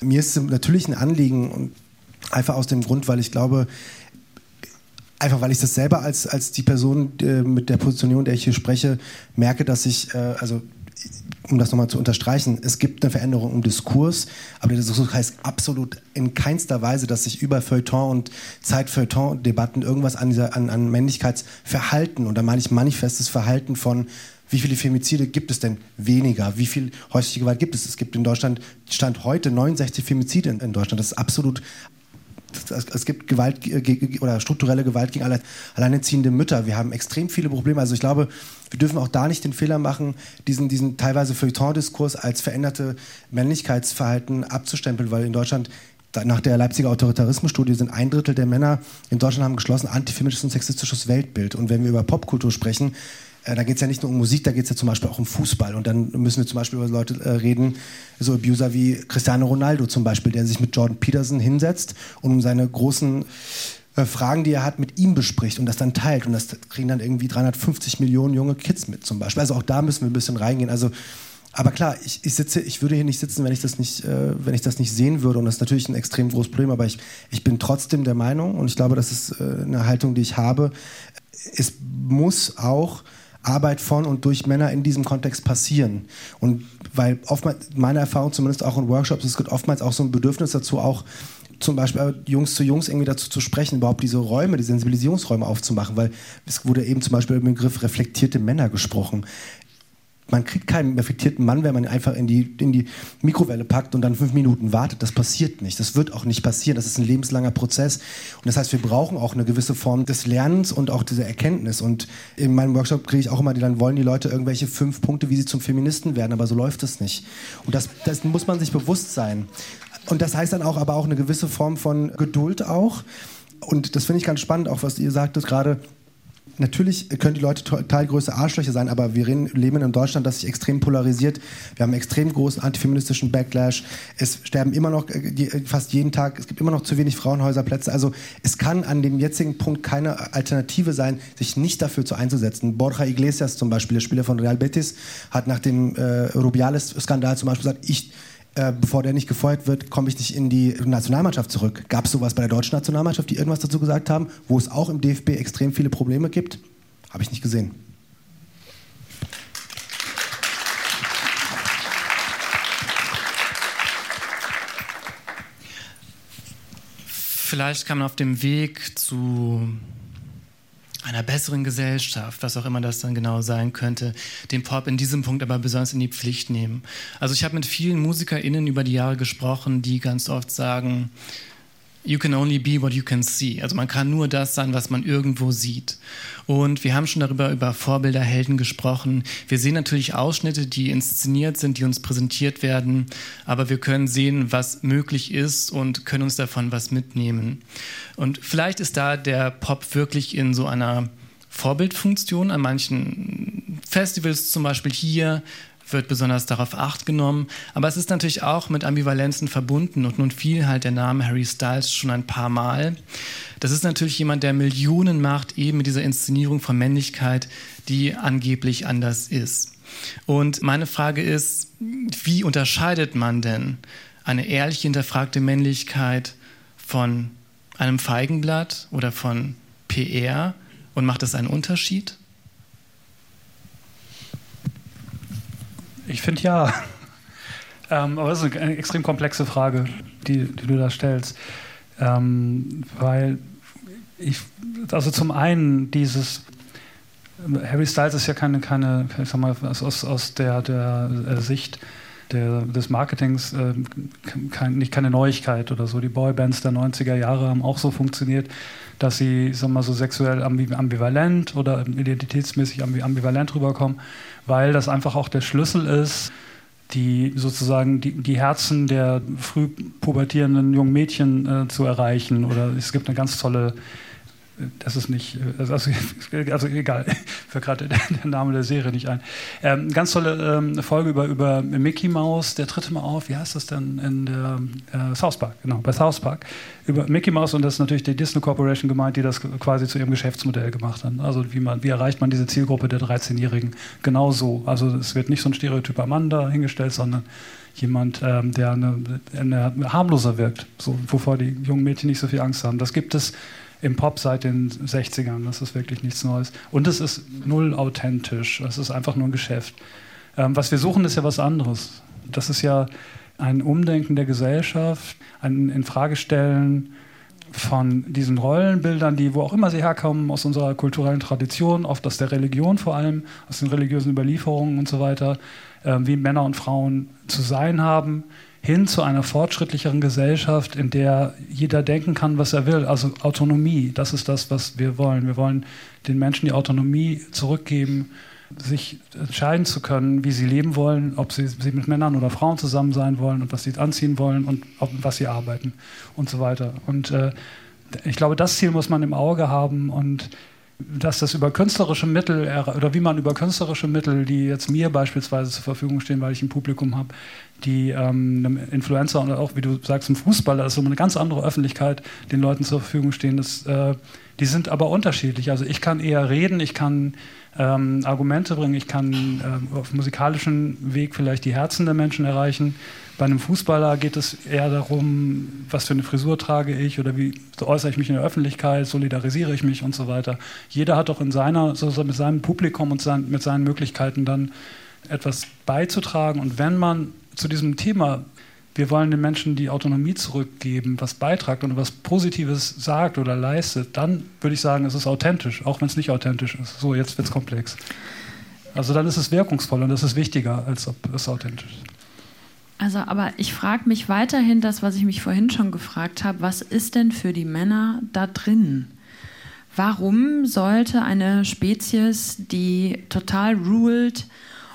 mir ist es natürlich ein Anliegen, einfach aus dem Grund, weil ich glaube, einfach weil ich das selber als, als die Person äh, mit der Positionierung, der ich hier spreche, merke, dass ich, äh, also um das nochmal zu unterstreichen, es gibt eine Veränderung im Diskurs, aber der Diskurs heißt absolut in keinster Weise, dass sich über Feuilleton und Zeitfeuilleton-Debatten irgendwas an, dieser, an, an Männlichkeitsverhalten, und da meine ich manifestes Verhalten von wie viele Femizide gibt es denn weniger? Wie viel häusliche Gewalt gibt es? Es gibt in Deutschland, Stand heute, 69 Femizide in, in Deutschland. Das ist absolut es gibt Gewalt oder strukturelle Gewalt gegen alleinerziehende Mütter. Wir haben extrem viele Probleme. Also ich glaube, wir dürfen auch da nicht den Fehler machen, diesen, diesen teilweise Feuilleton-Diskurs als veränderte Männlichkeitsverhalten abzustempeln, weil in Deutschland nach der Leipziger Autoritarismusstudie sind ein Drittel der Männer in Deutschland haben geschlossen antifeministisches und sexistisches Weltbild. Und wenn wir über Popkultur sprechen, äh, da geht es ja nicht nur um Musik, da geht es ja zum Beispiel auch um Fußball. Und dann müssen wir zum Beispiel über Leute äh, reden, so Abuser wie Cristiano Ronaldo zum Beispiel, der sich mit Jordan Peterson hinsetzt und um seine großen äh, Fragen, die er hat, mit ihm bespricht und das dann teilt. Und das kriegen dann irgendwie 350 Millionen junge Kids mit zum Beispiel. Also auch da müssen wir ein bisschen reingehen. Also aber klar, ich, ich, sitze, ich würde hier nicht sitzen, wenn ich das nicht, äh, wenn ich das nicht sehen würde. Und das ist natürlich ein extrem großes Problem. Aber ich, ich bin trotzdem der Meinung, und ich glaube, das ist äh, eine Haltung, die ich habe. Es muss auch Arbeit von und durch Männer in diesem Kontext passieren. Und weil oftmals, meine Erfahrung zumindest auch in Workshops, es gibt oftmals auch so ein Bedürfnis dazu, auch zum Beispiel Jungs zu Jungs irgendwie dazu zu sprechen, überhaupt diese Räume, die Sensibilisierungsräume aufzumachen, weil es wurde eben zum Beispiel über den Begriff reflektierte Männer gesprochen man kriegt keinen reflektierten Mann, wenn man ihn einfach in die, in die Mikrowelle packt und dann fünf Minuten wartet. Das passiert nicht. Das wird auch nicht passieren. Das ist ein lebenslanger Prozess. Und das heißt, wir brauchen auch eine gewisse Form des Lernens und auch dieser Erkenntnis. Und in meinem Workshop kriege ich auch immer, die dann wollen die Leute irgendwelche fünf Punkte, wie sie zum Feministen werden. Aber so läuft es nicht. Und das, das muss man sich bewusst sein. Und das heißt dann auch, aber auch eine gewisse Form von Geduld auch. Und das finde ich ganz spannend, auch was ihr sagtet gerade natürlich können die Leute total größere Arschlöcher sein, aber wir leben in Deutschland, das sich extrem polarisiert. Wir haben einen extrem großen antifeministischen Backlash. Es sterben immer noch äh, fast jeden Tag, es gibt immer noch zu wenig Frauenhäuserplätze. Also es kann an dem jetzigen Punkt keine Alternative sein, sich nicht dafür zu einzusetzen. Borja Iglesias zum Beispiel, der Spieler von Real Betis, hat nach dem äh, Rubiales-Skandal zum Beispiel gesagt, ich äh, bevor der nicht gefeuert wird, komme ich nicht in die Nationalmannschaft zurück. Gab es sowas bei der deutschen Nationalmannschaft, die irgendwas dazu gesagt haben, wo es auch im DFB extrem viele Probleme gibt? Habe ich nicht gesehen. Vielleicht kann man auf dem Weg zu einer besseren Gesellschaft, was auch immer das dann genau sein könnte, den Pop in diesem Punkt aber besonders in die Pflicht nehmen. Also ich habe mit vielen MusikerInnen über die Jahre gesprochen, die ganz oft sagen, You can only be what you can see. Also man kann nur das sein, was man irgendwo sieht. Und wir haben schon darüber über Vorbilder, Helden gesprochen. Wir sehen natürlich Ausschnitte, die inszeniert sind, die uns präsentiert werden, aber wir können sehen, was möglich ist und können uns davon was mitnehmen. Und vielleicht ist da der Pop wirklich in so einer Vorbildfunktion an manchen Festivals, zum Beispiel hier, wird besonders darauf acht genommen. Aber es ist natürlich auch mit Ambivalenzen verbunden und nun fiel halt der Name Harry Styles schon ein paar Mal. Das ist natürlich jemand, der Millionen macht, eben mit dieser Inszenierung von Männlichkeit, die angeblich anders ist. Und meine Frage ist, wie unterscheidet man denn eine ehrlich hinterfragte Männlichkeit von einem Feigenblatt oder von PR und macht das einen Unterschied? Ich finde ja. <laughs> ähm, aber das ist eine extrem komplexe Frage, die, die du da stellst. Ähm, weil ich, also zum einen dieses, Harry Styles ist ja keine, keine ich sag mal, aus, aus der, der äh, Sicht der, des Marketings äh, kein, nicht keine Neuigkeit oder so. Die Boybands der 90er Jahre haben auch so funktioniert, dass sie sag mal, so sexuell ambivalent oder identitätsmäßig ambivalent rüberkommen, weil das einfach auch der Schlüssel ist, die sozusagen die, die Herzen der früh pubertierenden jungen Mädchen äh, zu erreichen. Oder es gibt eine ganz tolle das ist nicht, also, <laughs> also egal, <laughs> für gerade der, der, Name der Serie nicht ein. Ähm, ganz tolle ähm, Folge über, über Mickey Mouse, der tritt mal auf, wie heißt das denn in der äh, South Park, genau, bei South Park, über Mickey Mouse und das ist natürlich die Disney Corporation gemeint, die das quasi zu ihrem Geschäftsmodell gemacht hat. Also wie, man, wie erreicht man diese Zielgruppe der 13-Jährigen genau so. Also es wird nicht so ein stereotyper Mann da hingestellt, sondern jemand, ähm, der eine, eine harmloser wirkt, so, wovor die jungen Mädchen nicht so viel Angst haben. Das gibt es im Pop seit den 60ern. Das ist wirklich nichts Neues. Und es ist null authentisch. Es ist einfach nur ein Geschäft. Ähm, was wir suchen, ist ja was anderes. Das ist ja ein Umdenken der Gesellschaft, ein Infragestellen von diesen Rollenbildern, die wo auch immer sie herkommen, aus unserer kulturellen Tradition, oft aus der Religion vor allem, aus den religiösen Überlieferungen und so weiter, äh, wie Männer und Frauen zu sein haben hin zu einer fortschrittlicheren Gesellschaft, in der jeder denken kann, was er will. Also Autonomie, das ist das, was wir wollen. Wir wollen den Menschen die Autonomie zurückgeben, sich entscheiden zu können, wie sie leben wollen, ob sie, sie mit Männern oder Frauen zusammen sein wollen und was sie anziehen wollen und ob, was sie arbeiten und so weiter. Und äh, ich glaube, das Ziel muss man im Auge haben und dass das über künstlerische Mittel oder wie man über künstlerische Mittel, die jetzt mir beispielsweise zur Verfügung stehen, weil ich ein Publikum habe, die ähm, einem Influencer und auch, wie du sagst, einem Fußballer, das ist so eine ganz andere Öffentlichkeit, den Leuten zur Verfügung stehen. Das, äh, die sind aber unterschiedlich. Also ich kann eher reden, ich kann ähm, Argumente bringen, ich kann äh, auf musikalischen Weg vielleicht die Herzen der Menschen erreichen. Bei einem Fußballer geht es eher darum, was für eine Frisur trage ich oder wie äußere ich mich in der Öffentlichkeit, solidarisiere ich mich und so weiter. Jeder hat doch in seiner, so mit seinem Publikum und sein, mit seinen Möglichkeiten dann etwas beizutragen. Und wenn man zu diesem Thema, wir wollen den Menschen die Autonomie zurückgeben, was beitragt und was Positives sagt oder leistet, dann würde ich sagen, es ist authentisch, auch wenn es nicht authentisch ist. So, jetzt wird es komplex. Also dann ist es wirkungsvoll und das ist wichtiger, als ob es authentisch ist. Also, aber ich frage mich weiterhin das, was ich mich vorhin schon gefragt habe, was ist denn für die Männer da drin? Warum sollte eine Spezies, die total ruled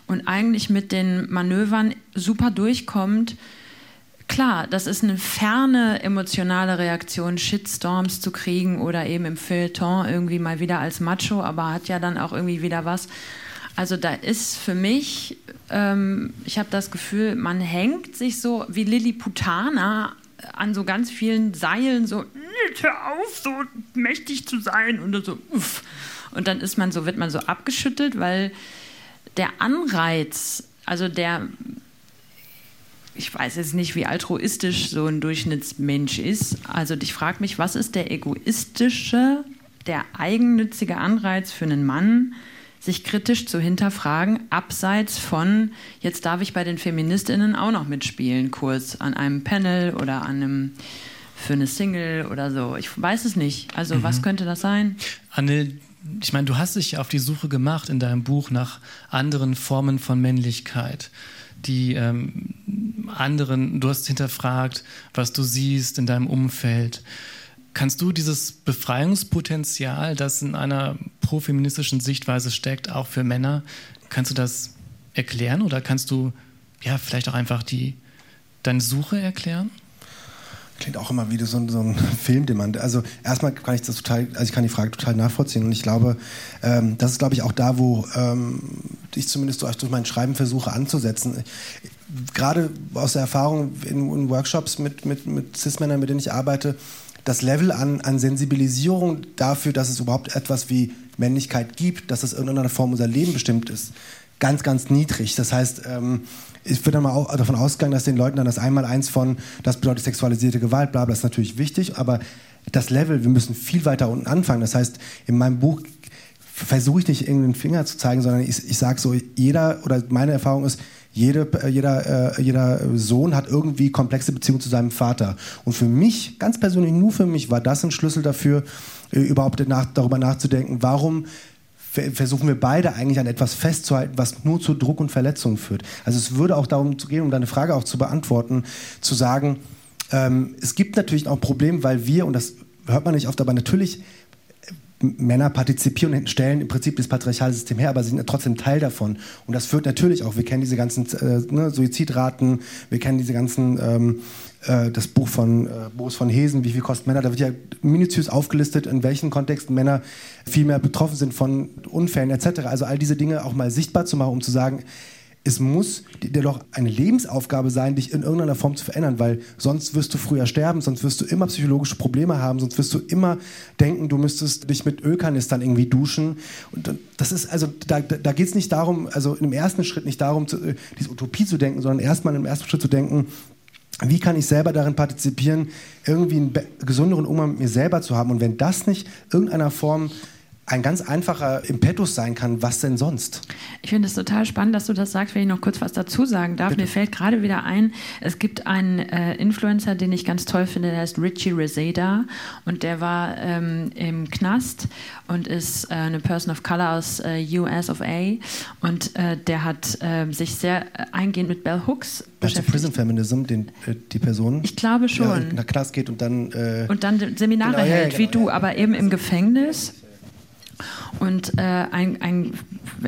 und eigentlich mit den Manövern super durchkommt, klar, das ist eine ferne emotionale Reaktion, Shitstorms zu kriegen oder eben im Feuilleton irgendwie mal wieder als Macho, aber hat ja dann auch irgendwie wieder was. Also da ist für mich, ähm, ich habe das Gefühl, man hängt sich so wie Lilliputaner an so ganz vielen Seilen so, hör auf, so mächtig zu sein und so, uff. Und dann ist man so, wird man so abgeschüttelt, weil der Anreiz, also der, ich weiß jetzt nicht, wie altruistisch so ein Durchschnittsmensch ist. Also ich frage mich, was ist der egoistische, der eigennützige Anreiz für einen Mann, sich kritisch zu hinterfragen, abseits von, jetzt darf ich bei den Feministinnen auch noch mitspielen, kurz an einem Panel oder an einem für eine Single oder so. Ich weiß es nicht. Also mhm. was könnte das sein? Anne, ich meine, du hast dich auf die Suche gemacht in deinem Buch nach anderen Formen von Männlichkeit die ähm, anderen, du hast hinterfragt, was du siehst in deinem Umfeld. Kannst du dieses Befreiungspotenzial, das in einer profeministischen Sichtweise steckt, auch für Männer, kannst du das erklären oder kannst du ja vielleicht auch einfach die, deine Suche erklären? Klingt auch immer wie so, so ein Film, den man. Also erstmal kann ich das total, also ich kann die Frage total nachvollziehen und ich glaube, ähm, das ist glaube ich auch da, wo ähm, ich zumindest durch mein Schreiben versuche anzusetzen. Gerade aus der Erfahrung in, in Workshops mit, mit, mit Cis-Männern, mit denen ich arbeite, das Level an, an Sensibilisierung dafür, dass es überhaupt etwas wie Männlichkeit gibt, dass es in irgendeiner Form unser Leben bestimmt ist, ganz, ganz niedrig. Das heißt, ähm, ich würde mal auch davon ausgehen, dass den Leuten dann das Einmaleins von, das bedeutet sexualisierte Gewalt, bla, bla, ist natürlich wichtig, aber das Level, wir müssen viel weiter unten anfangen. Das heißt, in meinem Buch versuche ich nicht irgendeinen Finger zu zeigen, sondern ich, ich sage so, jeder oder meine Erfahrung ist, Jede, äh, jeder, äh, jeder Sohn hat irgendwie komplexe Beziehungen zu seinem Vater. Und für mich, ganz persönlich, nur für mich, war das ein Schlüssel dafür, äh, überhaupt nach, darüber nachzudenken, warum versuchen wir beide eigentlich an etwas festzuhalten, was nur zu Druck und Verletzungen führt. Also es würde auch darum gehen, um deine Frage auch zu beantworten, zu sagen, ähm, es gibt natürlich auch Probleme, weil wir, und das hört man nicht oft, aber natürlich Männer partizipieren und stellen im Prinzip das patriarchale System her, aber sie sind trotzdem Teil davon. Und das führt natürlich auch, wir kennen diese ganzen äh, ne, Suizidraten, wir kennen diese ganzen, ähm, äh, das Buch von äh, Boris von Hesen, wie viel kosten Männer, da wird ja minutiös aufgelistet, in welchen Kontexten Männer viel mehr betroffen sind von Unfällen etc. Also all diese Dinge auch mal sichtbar zu machen, um zu sagen, es muss dir doch eine Lebensaufgabe sein, dich in irgendeiner Form zu verändern, weil sonst wirst du früher sterben, sonst wirst du immer psychologische Probleme haben, sonst wirst du immer denken, du müsstest dich mit Ölkanistern irgendwie duschen. Und das ist, also da, da geht es nicht darum, also im ersten Schritt nicht darum, zu, äh, diese Utopie zu denken, sondern erstmal im ersten Schritt zu denken, wie kann ich selber darin partizipieren, irgendwie einen gesünderen Umgang mit mir selber zu haben. Und wenn das nicht irgendeiner Form ein ganz einfacher Impetus sein kann, was denn sonst? Ich finde es total spannend, dass du das sagst, wenn ich noch kurz was dazu sagen darf. Bitte. Mir fällt gerade wieder ein, es gibt einen äh, Influencer, den ich ganz toll finde, der heißt Richie Reseda und der war ähm, im Knast und ist äh, eine Person of Color aus äh, US of A und äh, der hat ähm, sich sehr eingehend mit Bell Hooks beschäftigt. Prison Feminism, den, äh, die Person? Ich glaube schon. Ja, nach Knast geht und dann... Äh, und dann Seminare genau, hält, ja, genau, wie du, aber eben im Gefängnis. Und äh, ein, ein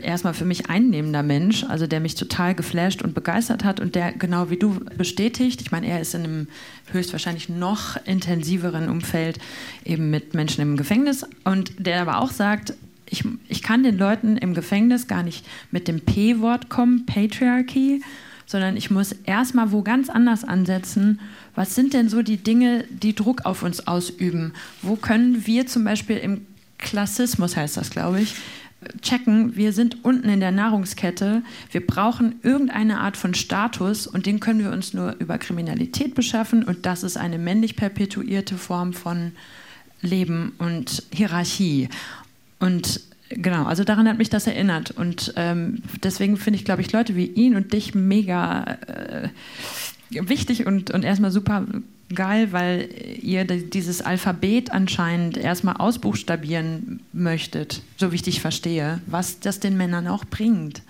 erstmal für mich einnehmender Mensch, also der mich total geflasht und begeistert hat und der genau wie du bestätigt, ich meine, er ist in einem höchstwahrscheinlich noch intensiveren Umfeld eben mit Menschen im Gefängnis und der aber auch sagt, ich, ich kann den Leuten im Gefängnis gar nicht mit dem P-Wort kommen, Patriarchy, sondern ich muss erstmal wo ganz anders ansetzen. Was sind denn so die Dinge, die Druck auf uns ausüben? Wo können wir zum Beispiel im Klassismus heißt das, glaube ich, checken, wir sind unten in der Nahrungskette, wir brauchen irgendeine Art von Status und den können wir uns nur über Kriminalität beschaffen und das ist eine männlich perpetuierte Form von Leben und Hierarchie. Und genau, also daran hat mich das erinnert und ähm, deswegen finde ich, glaube ich, Leute wie ihn und dich mega äh, wichtig und, und erstmal super geil, weil ihr dieses Alphabet anscheinend erstmal ausbuchstabieren möchtet, so wie ich dich verstehe, was das den Männern auch bringt.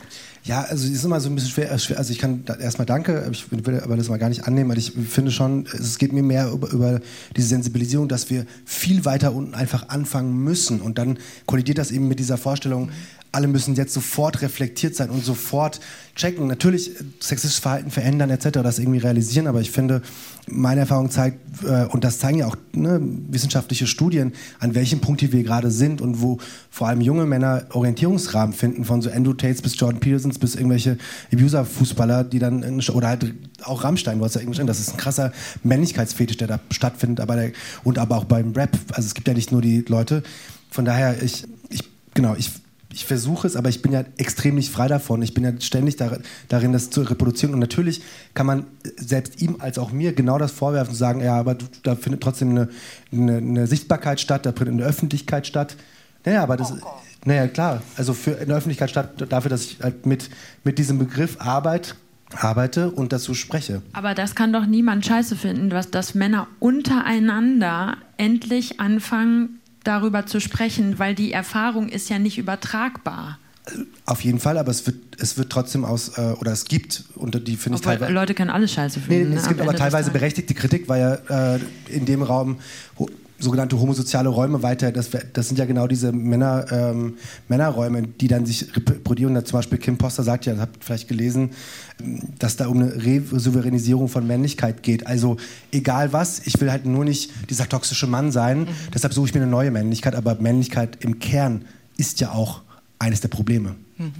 Ja, also es ist immer so ein bisschen schwer. Also ich kann erstmal danke, ich will aber das mal gar nicht annehmen, weil ich finde schon, es geht mir mehr über, über, diese Sensibilisierung, dass wir viel weiter unten einfach anfangen müssen. Und dann kollidiert das eben mit dieser Vorstellung, alle müssen jetzt sofort reflektiert sein und sofort checken. Natürlich sexistisches Verhalten verändern etc., das irgendwie realisieren, aber ich finde, meine Erfahrung zeigt, äh, und das zeigen ja auch ne, wissenschaftliche Studien, an welchem Punkt wir gerade sind und wo vor allem junge Männer Orientierungsrahmen finden, von so Andrew Tates bis Jordan Petersons bis irgendwelche Abuser-Fußballer, die dann, in, oder halt auch Rammstein, du hast ja irgendwie das ist ein krasser Männlichkeitsfetisch, der da stattfindet, aber der, und aber auch beim Rap, also es gibt ja nicht nur die Leute, von daher, ich, ich genau, ich ich versuche es, aber ich bin ja extrem nicht frei davon. Ich bin ja ständig darin, das zu reproduzieren. Und natürlich kann man selbst ihm als auch mir genau das vorwerfen und sagen, ja, aber du, da findet trotzdem eine, eine, eine, Sichtbarkeit statt, da findet eine Öffentlichkeit statt. Naja, aber das, naja, klar, also für in der Öffentlichkeit statt dafür, dass ich halt mit, mit diesem Begriff Arbeit arbeite und dazu spreche. Aber das kann doch niemand scheiße finden, dass, dass Männer untereinander endlich anfangen, darüber zu sprechen, weil die Erfahrung ist ja nicht übertragbar. Auf jeden Fall, aber es wird, es wird trotzdem aus, äh, oder es gibt, und die finde ich teilweise. Leute können alles scheiße finden. Nee, es gibt aber teilweise berechtigte Kritik, weil ja äh, in dem Raum sogenannte homosoziale Räume weiter, das, das sind ja genau diese Männer, ähm, Männerräume, die dann sich reproduzieren. Zum Beispiel Kim Poster sagt ja, habt vielleicht gelesen, dass da um eine Resouveränisierung von Männlichkeit geht. Also egal was, ich will halt nur nicht dieser toxische Mann sein, mhm. deshalb suche ich mir eine neue Männlichkeit, aber Männlichkeit im Kern ist ja auch eines der Probleme. Mhm.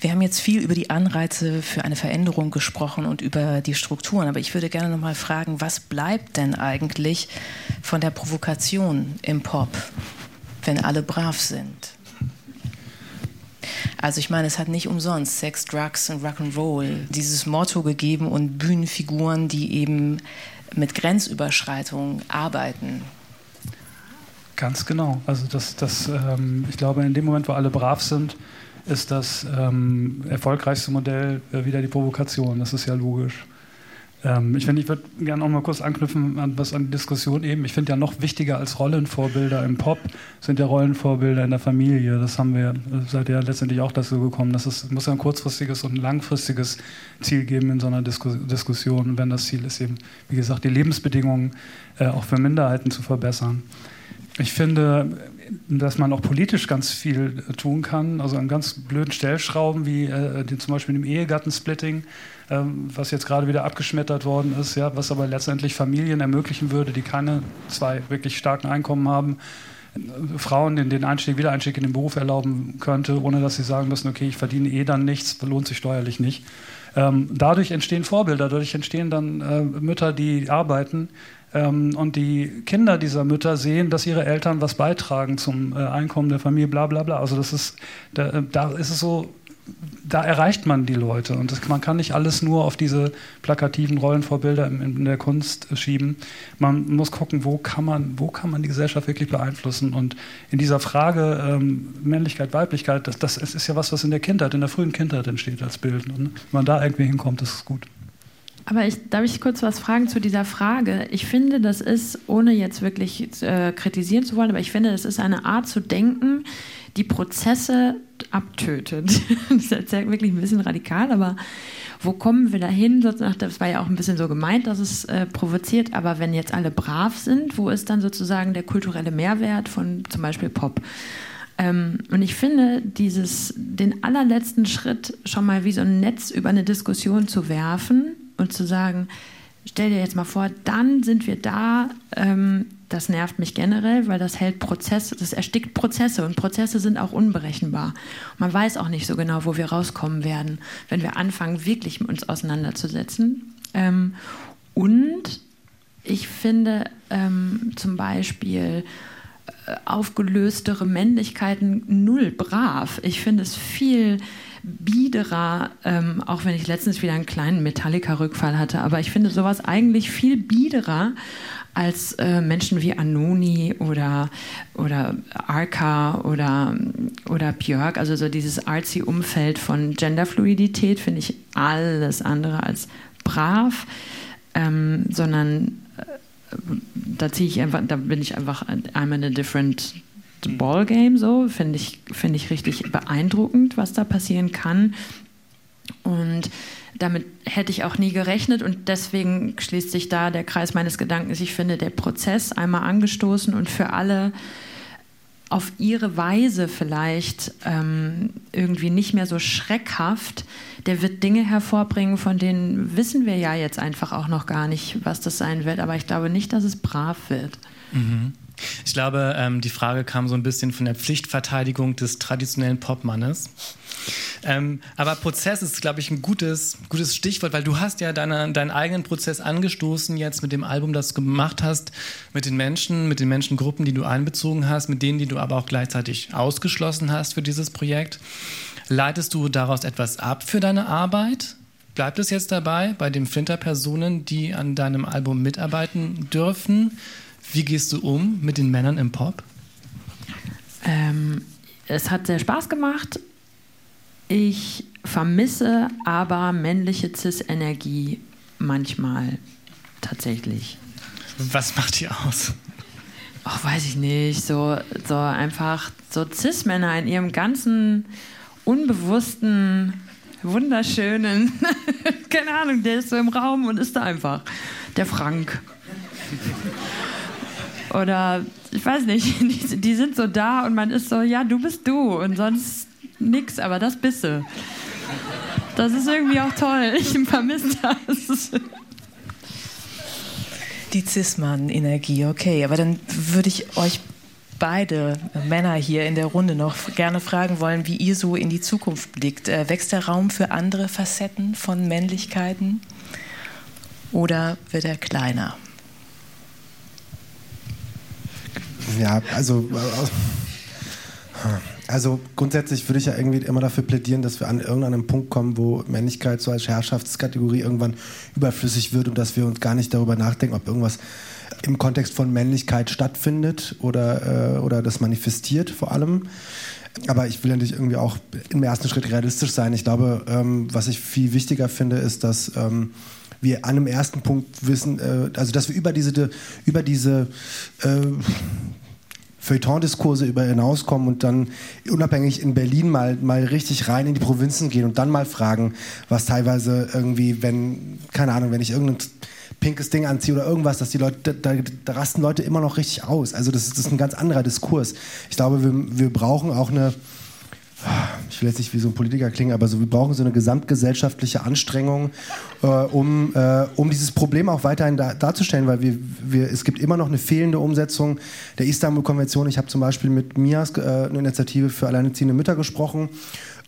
Wir haben jetzt viel über die Anreize für eine Veränderung gesprochen und über die Strukturen, aber ich würde gerne noch mal fragen, was bleibt denn eigentlich von der Provokation im Pop, wenn alle brav sind? Also ich meine, es hat nicht umsonst Sex, Drugs und Rock'n'Roll dieses Motto gegeben und Bühnenfiguren, die eben mit Grenzüberschreitungen arbeiten. Ganz genau. Also das, das, ähm, ich glaube, in dem Moment, wo alle brav sind, ist das ähm, erfolgreichste Modell äh, wieder die Provokation. Das ist ja logisch. Ähm, ich finde, ich würde gerne auch mal kurz anknüpfen an was an die Diskussion eben. Ich finde ja noch wichtiger als Rollenvorbilder im Pop sind ja Rollenvorbilder in der Familie. Das haben wir, seid ihr ja letztendlich auch dazu gekommen. Das ist, muss ja ein kurzfristiges und ein langfristiges Ziel geben in so einer Disku Diskussion. Und wenn das Ziel ist eben, wie gesagt, die Lebensbedingungen äh, auch für Minderheiten zu verbessern. Ich finde, dass man auch politisch ganz viel tun kann. Also an ganz blöden Stellschrauben wie äh, die, zum Beispiel im Ehegattensplitting ähm, was jetzt gerade wieder abgeschmettert worden ist, ja, was aber letztendlich Familien ermöglichen würde, die keine zwei wirklich starken Einkommen haben, Frauen den, den Einstieg, Wiedereinstieg in den Beruf erlauben könnte, ohne dass sie sagen müssen, okay, ich verdiene eh dann nichts, lohnt sich steuerlich nicht. Ähm, dadurch entstehen Vorbilder, dadurch entstehen dann äh, Mütter, die arbeiten und die Kinder dieser Mütter sehen, dass ihre Eltern was beitragen zum äh, Einkommen der Familie, bla bla bla. Also das ist, da, da ist es so da erreicht man die Leute. Und das, man kann nicht alles nur auf diese plakativen Rollenvorbilder in, in, der Kunst schieben. Man muss gucken, wo kann man, wo kann man die Gesellschaft wirklich beeinflussen. Und in dieser Frage ähm, Männlichkeit, Weiblichkeit, das, das ist ja was, was in der Kindheit, in der frühen Kindheit entsteht als Bild. Und wenn man da irgendwie hinkommt, ist es gut. Aber ich, darf ich kurz was fragen zu dieser Frage? Ich finde, das ist, ohne jetzt wirklich äh, kritisieren zu wollen, aber ich finde, das ist eine Art zu denken, die Prozesse abtötet. <laughs> das ist jetzt wirklich ein bisschen radikal, aber wo kommen wir dahin? Das war ja auch ein bisschen so gemeint, dass es äh, provoziert, aber wenn jetzt alle brav sind, wo ist dann sozusagen der kulturelle Mehrwert von zum Beispiel Pop? Ähm, und ich finde, dieses, den allerletzten Schritt schon mal wie so ein Netz über eine Diskussion zu werfen und zu sagen, stell dir jetzt mal vor, dann sind wir da, ähm, das nervt mich generell, weil das hält Prozesse, das erstickt Prozesse und Prozesse sind auch unberechenbar. man weiß auch nicht so genau, wo wir rauskommen werden, wenn wir anfangen, wirklich mit uns auseinanderzusetzen. Ähm, und ich finde ähm, zum Beispiel äh, aufgelöstere Männlichkeiten null brav. Ich finde es viel biederer, ähm, auch wenn ich letztens wieder einen kleinen Metallica-Rückfall hatte, aber ich finde sowas eigentlich viel biederer als äh, Menschen wie Anoni oder, oder Arca oder, oder Björk. Also so dieses artsy Umfeld von Genderfluidität finde ich alles andere als brav, ähm, sondern äh, da ziehe ich einfach, da bin ich einfach I'm in a different Ballgame so, finde ich, find ich richtig beeindruckend, was da passieren kann. Und damit hätte ich auch nie gerechnet und deswegen schließt sich da der Kreis meines Gedankens. Ich finde, der Prozess einmal angestoßen und für alle auf ihre Weise vielleicht ähm, irgendwie nicht mehr so schreckhaft, der wird Dinge hervorbringen, von denen wissen wir ja jetzt einfach auch noch gar nicht, was das sein wird. Aber ich glaube nicht, dass es brav wird. Mhm. Ich glaube, ähm, die Frage kam so ein bisschen von der Pflichtverteidigung des traditionellen Popmannes. Ähm, aber Prozess ist, glaube ich, ein gutes, gutes Stichwort, weil du hast ja deine, deinen eigenen Prozess angestoßen jetzt mit dem Album, das du gemacht hast, mit den Menschen, mit den Menschengruppen, die du einbezogen hast, mit denen, die du aber auch gleichzeitig ausgeschlossen hast für dieses Projekt. Leitest du daraus etwas ab für deine Arbeit? Bleibt es jetzt dabei, bei den Flinter-Personen, die an deinem Album mitarbeiten dürfen? Wie gehst du um mit den Männern im Pop? Ähm, es hat sehr Spaß gemacht. Ich vermisse aber männliche Cis-Energie manchmal tatsächlich. Was macht die aus? Ach, weiß ich nicht. So, so einfach so Cis-Männer in ihrem ganzen unbewussten, wunderschönen, <laughs> keine Ahnung, der ist so im Raum und ist da einfach. Der Frank. Oder ich weiß nicht, <laughs> die, die, sind so da und man ist so, ja, du bist du und sonst nix, aber das bist du. Das ist irgendwie auch toll. <laughs> Ich vermisse das. Die Cis-Mann-Energie, okay. Aber dann würde ich euch beide Männer hier in der Runde noch gerne fragen wollen, wie ihr so in die Zukunft blickt. Äh, wächst der Raum für andere Facetten von Männlichkeiten oder wird er kleiner? Ja, also, Also grundsätzlich würde ich ja irgendwie immer dafür plädieren, dass wir an irgendeinem Punkt kommen, wo Männlichkeit so als Herrschaftskategorie irgendwann überflüssig wird und dass wir uns gar nicht darüber nachdenken, ob irgendwas im Kontext von Männlichkeit stattfindet oder, äh, oder das manifestiert vor allem. Aber ich will natürlich irgendwie auch im ersten Schritt realistisch sein. Ich glaube, ähm, was ich viel wichtiger finde, ist, dass ähm, wir an einem ersten Punkt wissen, äh, also dass wir über diese, über diese äh, Feuilleton-Diskurse über hinauskommen und dann unabhängig in Berlin mal, mal richtig rein in die Provinzen gehen und dann mal fragen, was teilweise irgendwie, wenn, keine Ahnung, wenn ich irgendein pinkes Ding anziehe oder irgendwas, dass die Leute, da, da rasten Leute immer noch richtig aus. Also das, das ist ein ganz anderer Diskurs. Ich glaube, wir, wir brauchen auch eine, ich will jetzt nicht wie so ein Politiker klingen, aber so, wir brauchen so eine gesamtgesellschaftliche Anstrengung, äh, um, äh, um dieses Problem auch weiterhin da, darzustellen, weil wir, wir, es gibt immer noch eine fehlende Umsetzung der Istanbul-Konvention. Ich habe zum Beispiel mit MIAS, äh, eine Initiative für alleinerziehende Mütter, gesprochen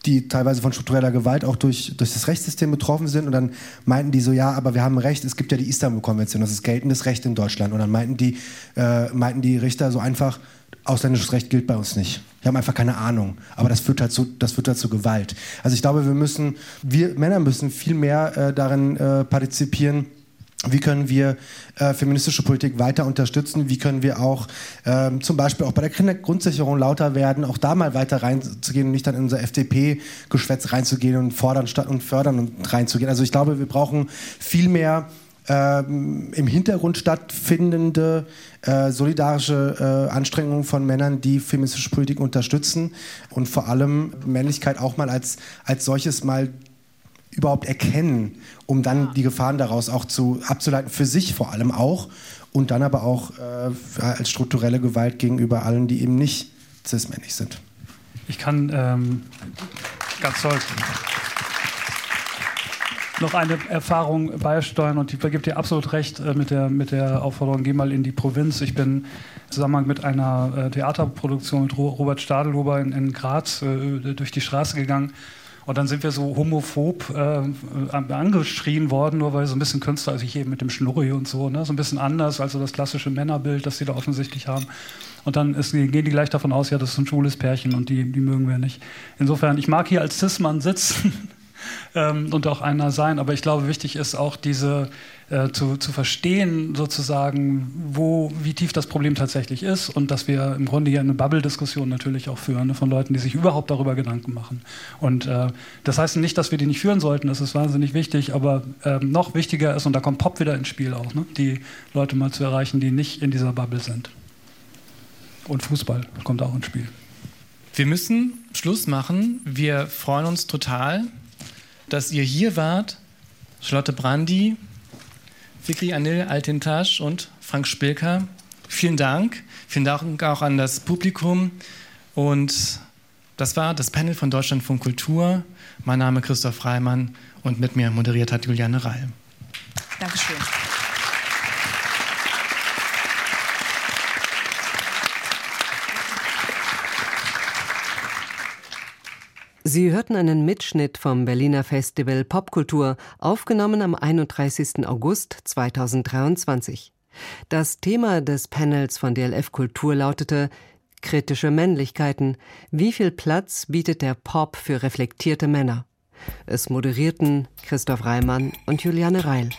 die teilweise von struktureller Gewalt auch durch, durch das Rechtssystem betroffen sind. Und dann meinten die so, ja, aber wir haben Recht, es gibt ja die Istanbul-Konvention, das ist geltendes Recht in Deutschland. Und dann meinten die, äh, meinten die Richter so einfach, ausländisches Recht gilt bei uns nicht. Wir haben einfach keine Ahnung. Aber das führt halt zu, das führt halt zu Gewalt. Also ich glaube, wir müssen, wir Männer müssen viel mehr äh, darin äh, partizipieren, wie können wir äh, feministische Politik weiter unterstützen? Wie können wir auch ähm, zum Beispiel auch bei der Kindergrundsicherung lauter werden, auch da mal weiter reinzugehen und nicht dann in unser FDP-Geschwätz reinzugehen und fordern statt und fördern und reinzugehen? Also ich glaube, wir brauchen viel mehr ähm, im Hintergrund stattfindende äh, solidarische äh, Anstrengungen von Männern, die feministische Politik unterstützen und vor allem Männlichkeit auch mal als, als solches mal überhaupt erkennen, um dann die Gefahren daraus auch zu abzuleiten, für sich vor allem auch und dann aber auch äh, als strukturelle Gewalt gegenüber allen, die eben nicht cis-männlich sind. Ich kann ähm, ganz toll noch eine Erfahrung beisteuern und ich gebe dir absolut recht äh, mit, der, mit der Aufforderung, geh mal in die Provinz. Ich bin im Zusammenhang mit einer äh, Theaterproduktion mit Robert Stadelhuber in, in Graz äh, durch die Straße gegangen und dann sind wir so homophob äh, angeschrien worden, nur weil so ein bisschen Künstler, also ich eben mit dem Schnurri und so, ne, so ein bisschen anders als so das klassische Männerbild, das sie da offensichtlich haben. Und dann ist, gehen die gleich davon aus, ja, das ist ein schwules Pärchen und die, die mögen wir nicht. Insofern, ich mag hier als Cis-Mann sitzen <laughs> ähm, und auch einer sein. Aber ich glaube, wichtig ist auch diese äh, zu, zu verstehen, sozusagen, wo, wie tief das Problem tatsächlich ist und dass wir im Grunde hier eine Bubble-Diskussion natürlich auch führen ne, von Leuten, die sich überhaupt darüber Gedanken machen. Und äh, das heißt nicht, dass wir die nicht führen sollten, das ist wahnsinnig wichtig, aber äh, noch wichtiger ist, und da kommt Pop wieder ins Spiel auch, ne, die Leute mal zu erreichen, die nicht in dieser Bubble sind. Und Fußball kommt auch ins Spiel. Wir müssen Schluss machen. Wir freuen uns total, dass ihr hier wart. Charlotte Brandi, Fikri Anil Altintasch und Frank Spilker. Vielen Dank. Vielen Dank auch an das Publikum. Und das war das Panel von Deutschlandfunk Kultur. Mein Name ist Christoph Reimann und mit mir moderiert hat Juliane Reil. Dankeschön. Sie hörten einen Mitschnitt vom Berliner Festival Popkultur, aufgenommen am 31. August 2023. Das Thema des Panels von DLF Kultur lautete Kritische Männlichkeiten. Wie viel Platz bietet der Pop für reflektierte Männer? Es moderierten Christoph Reimann und Juliane Reil.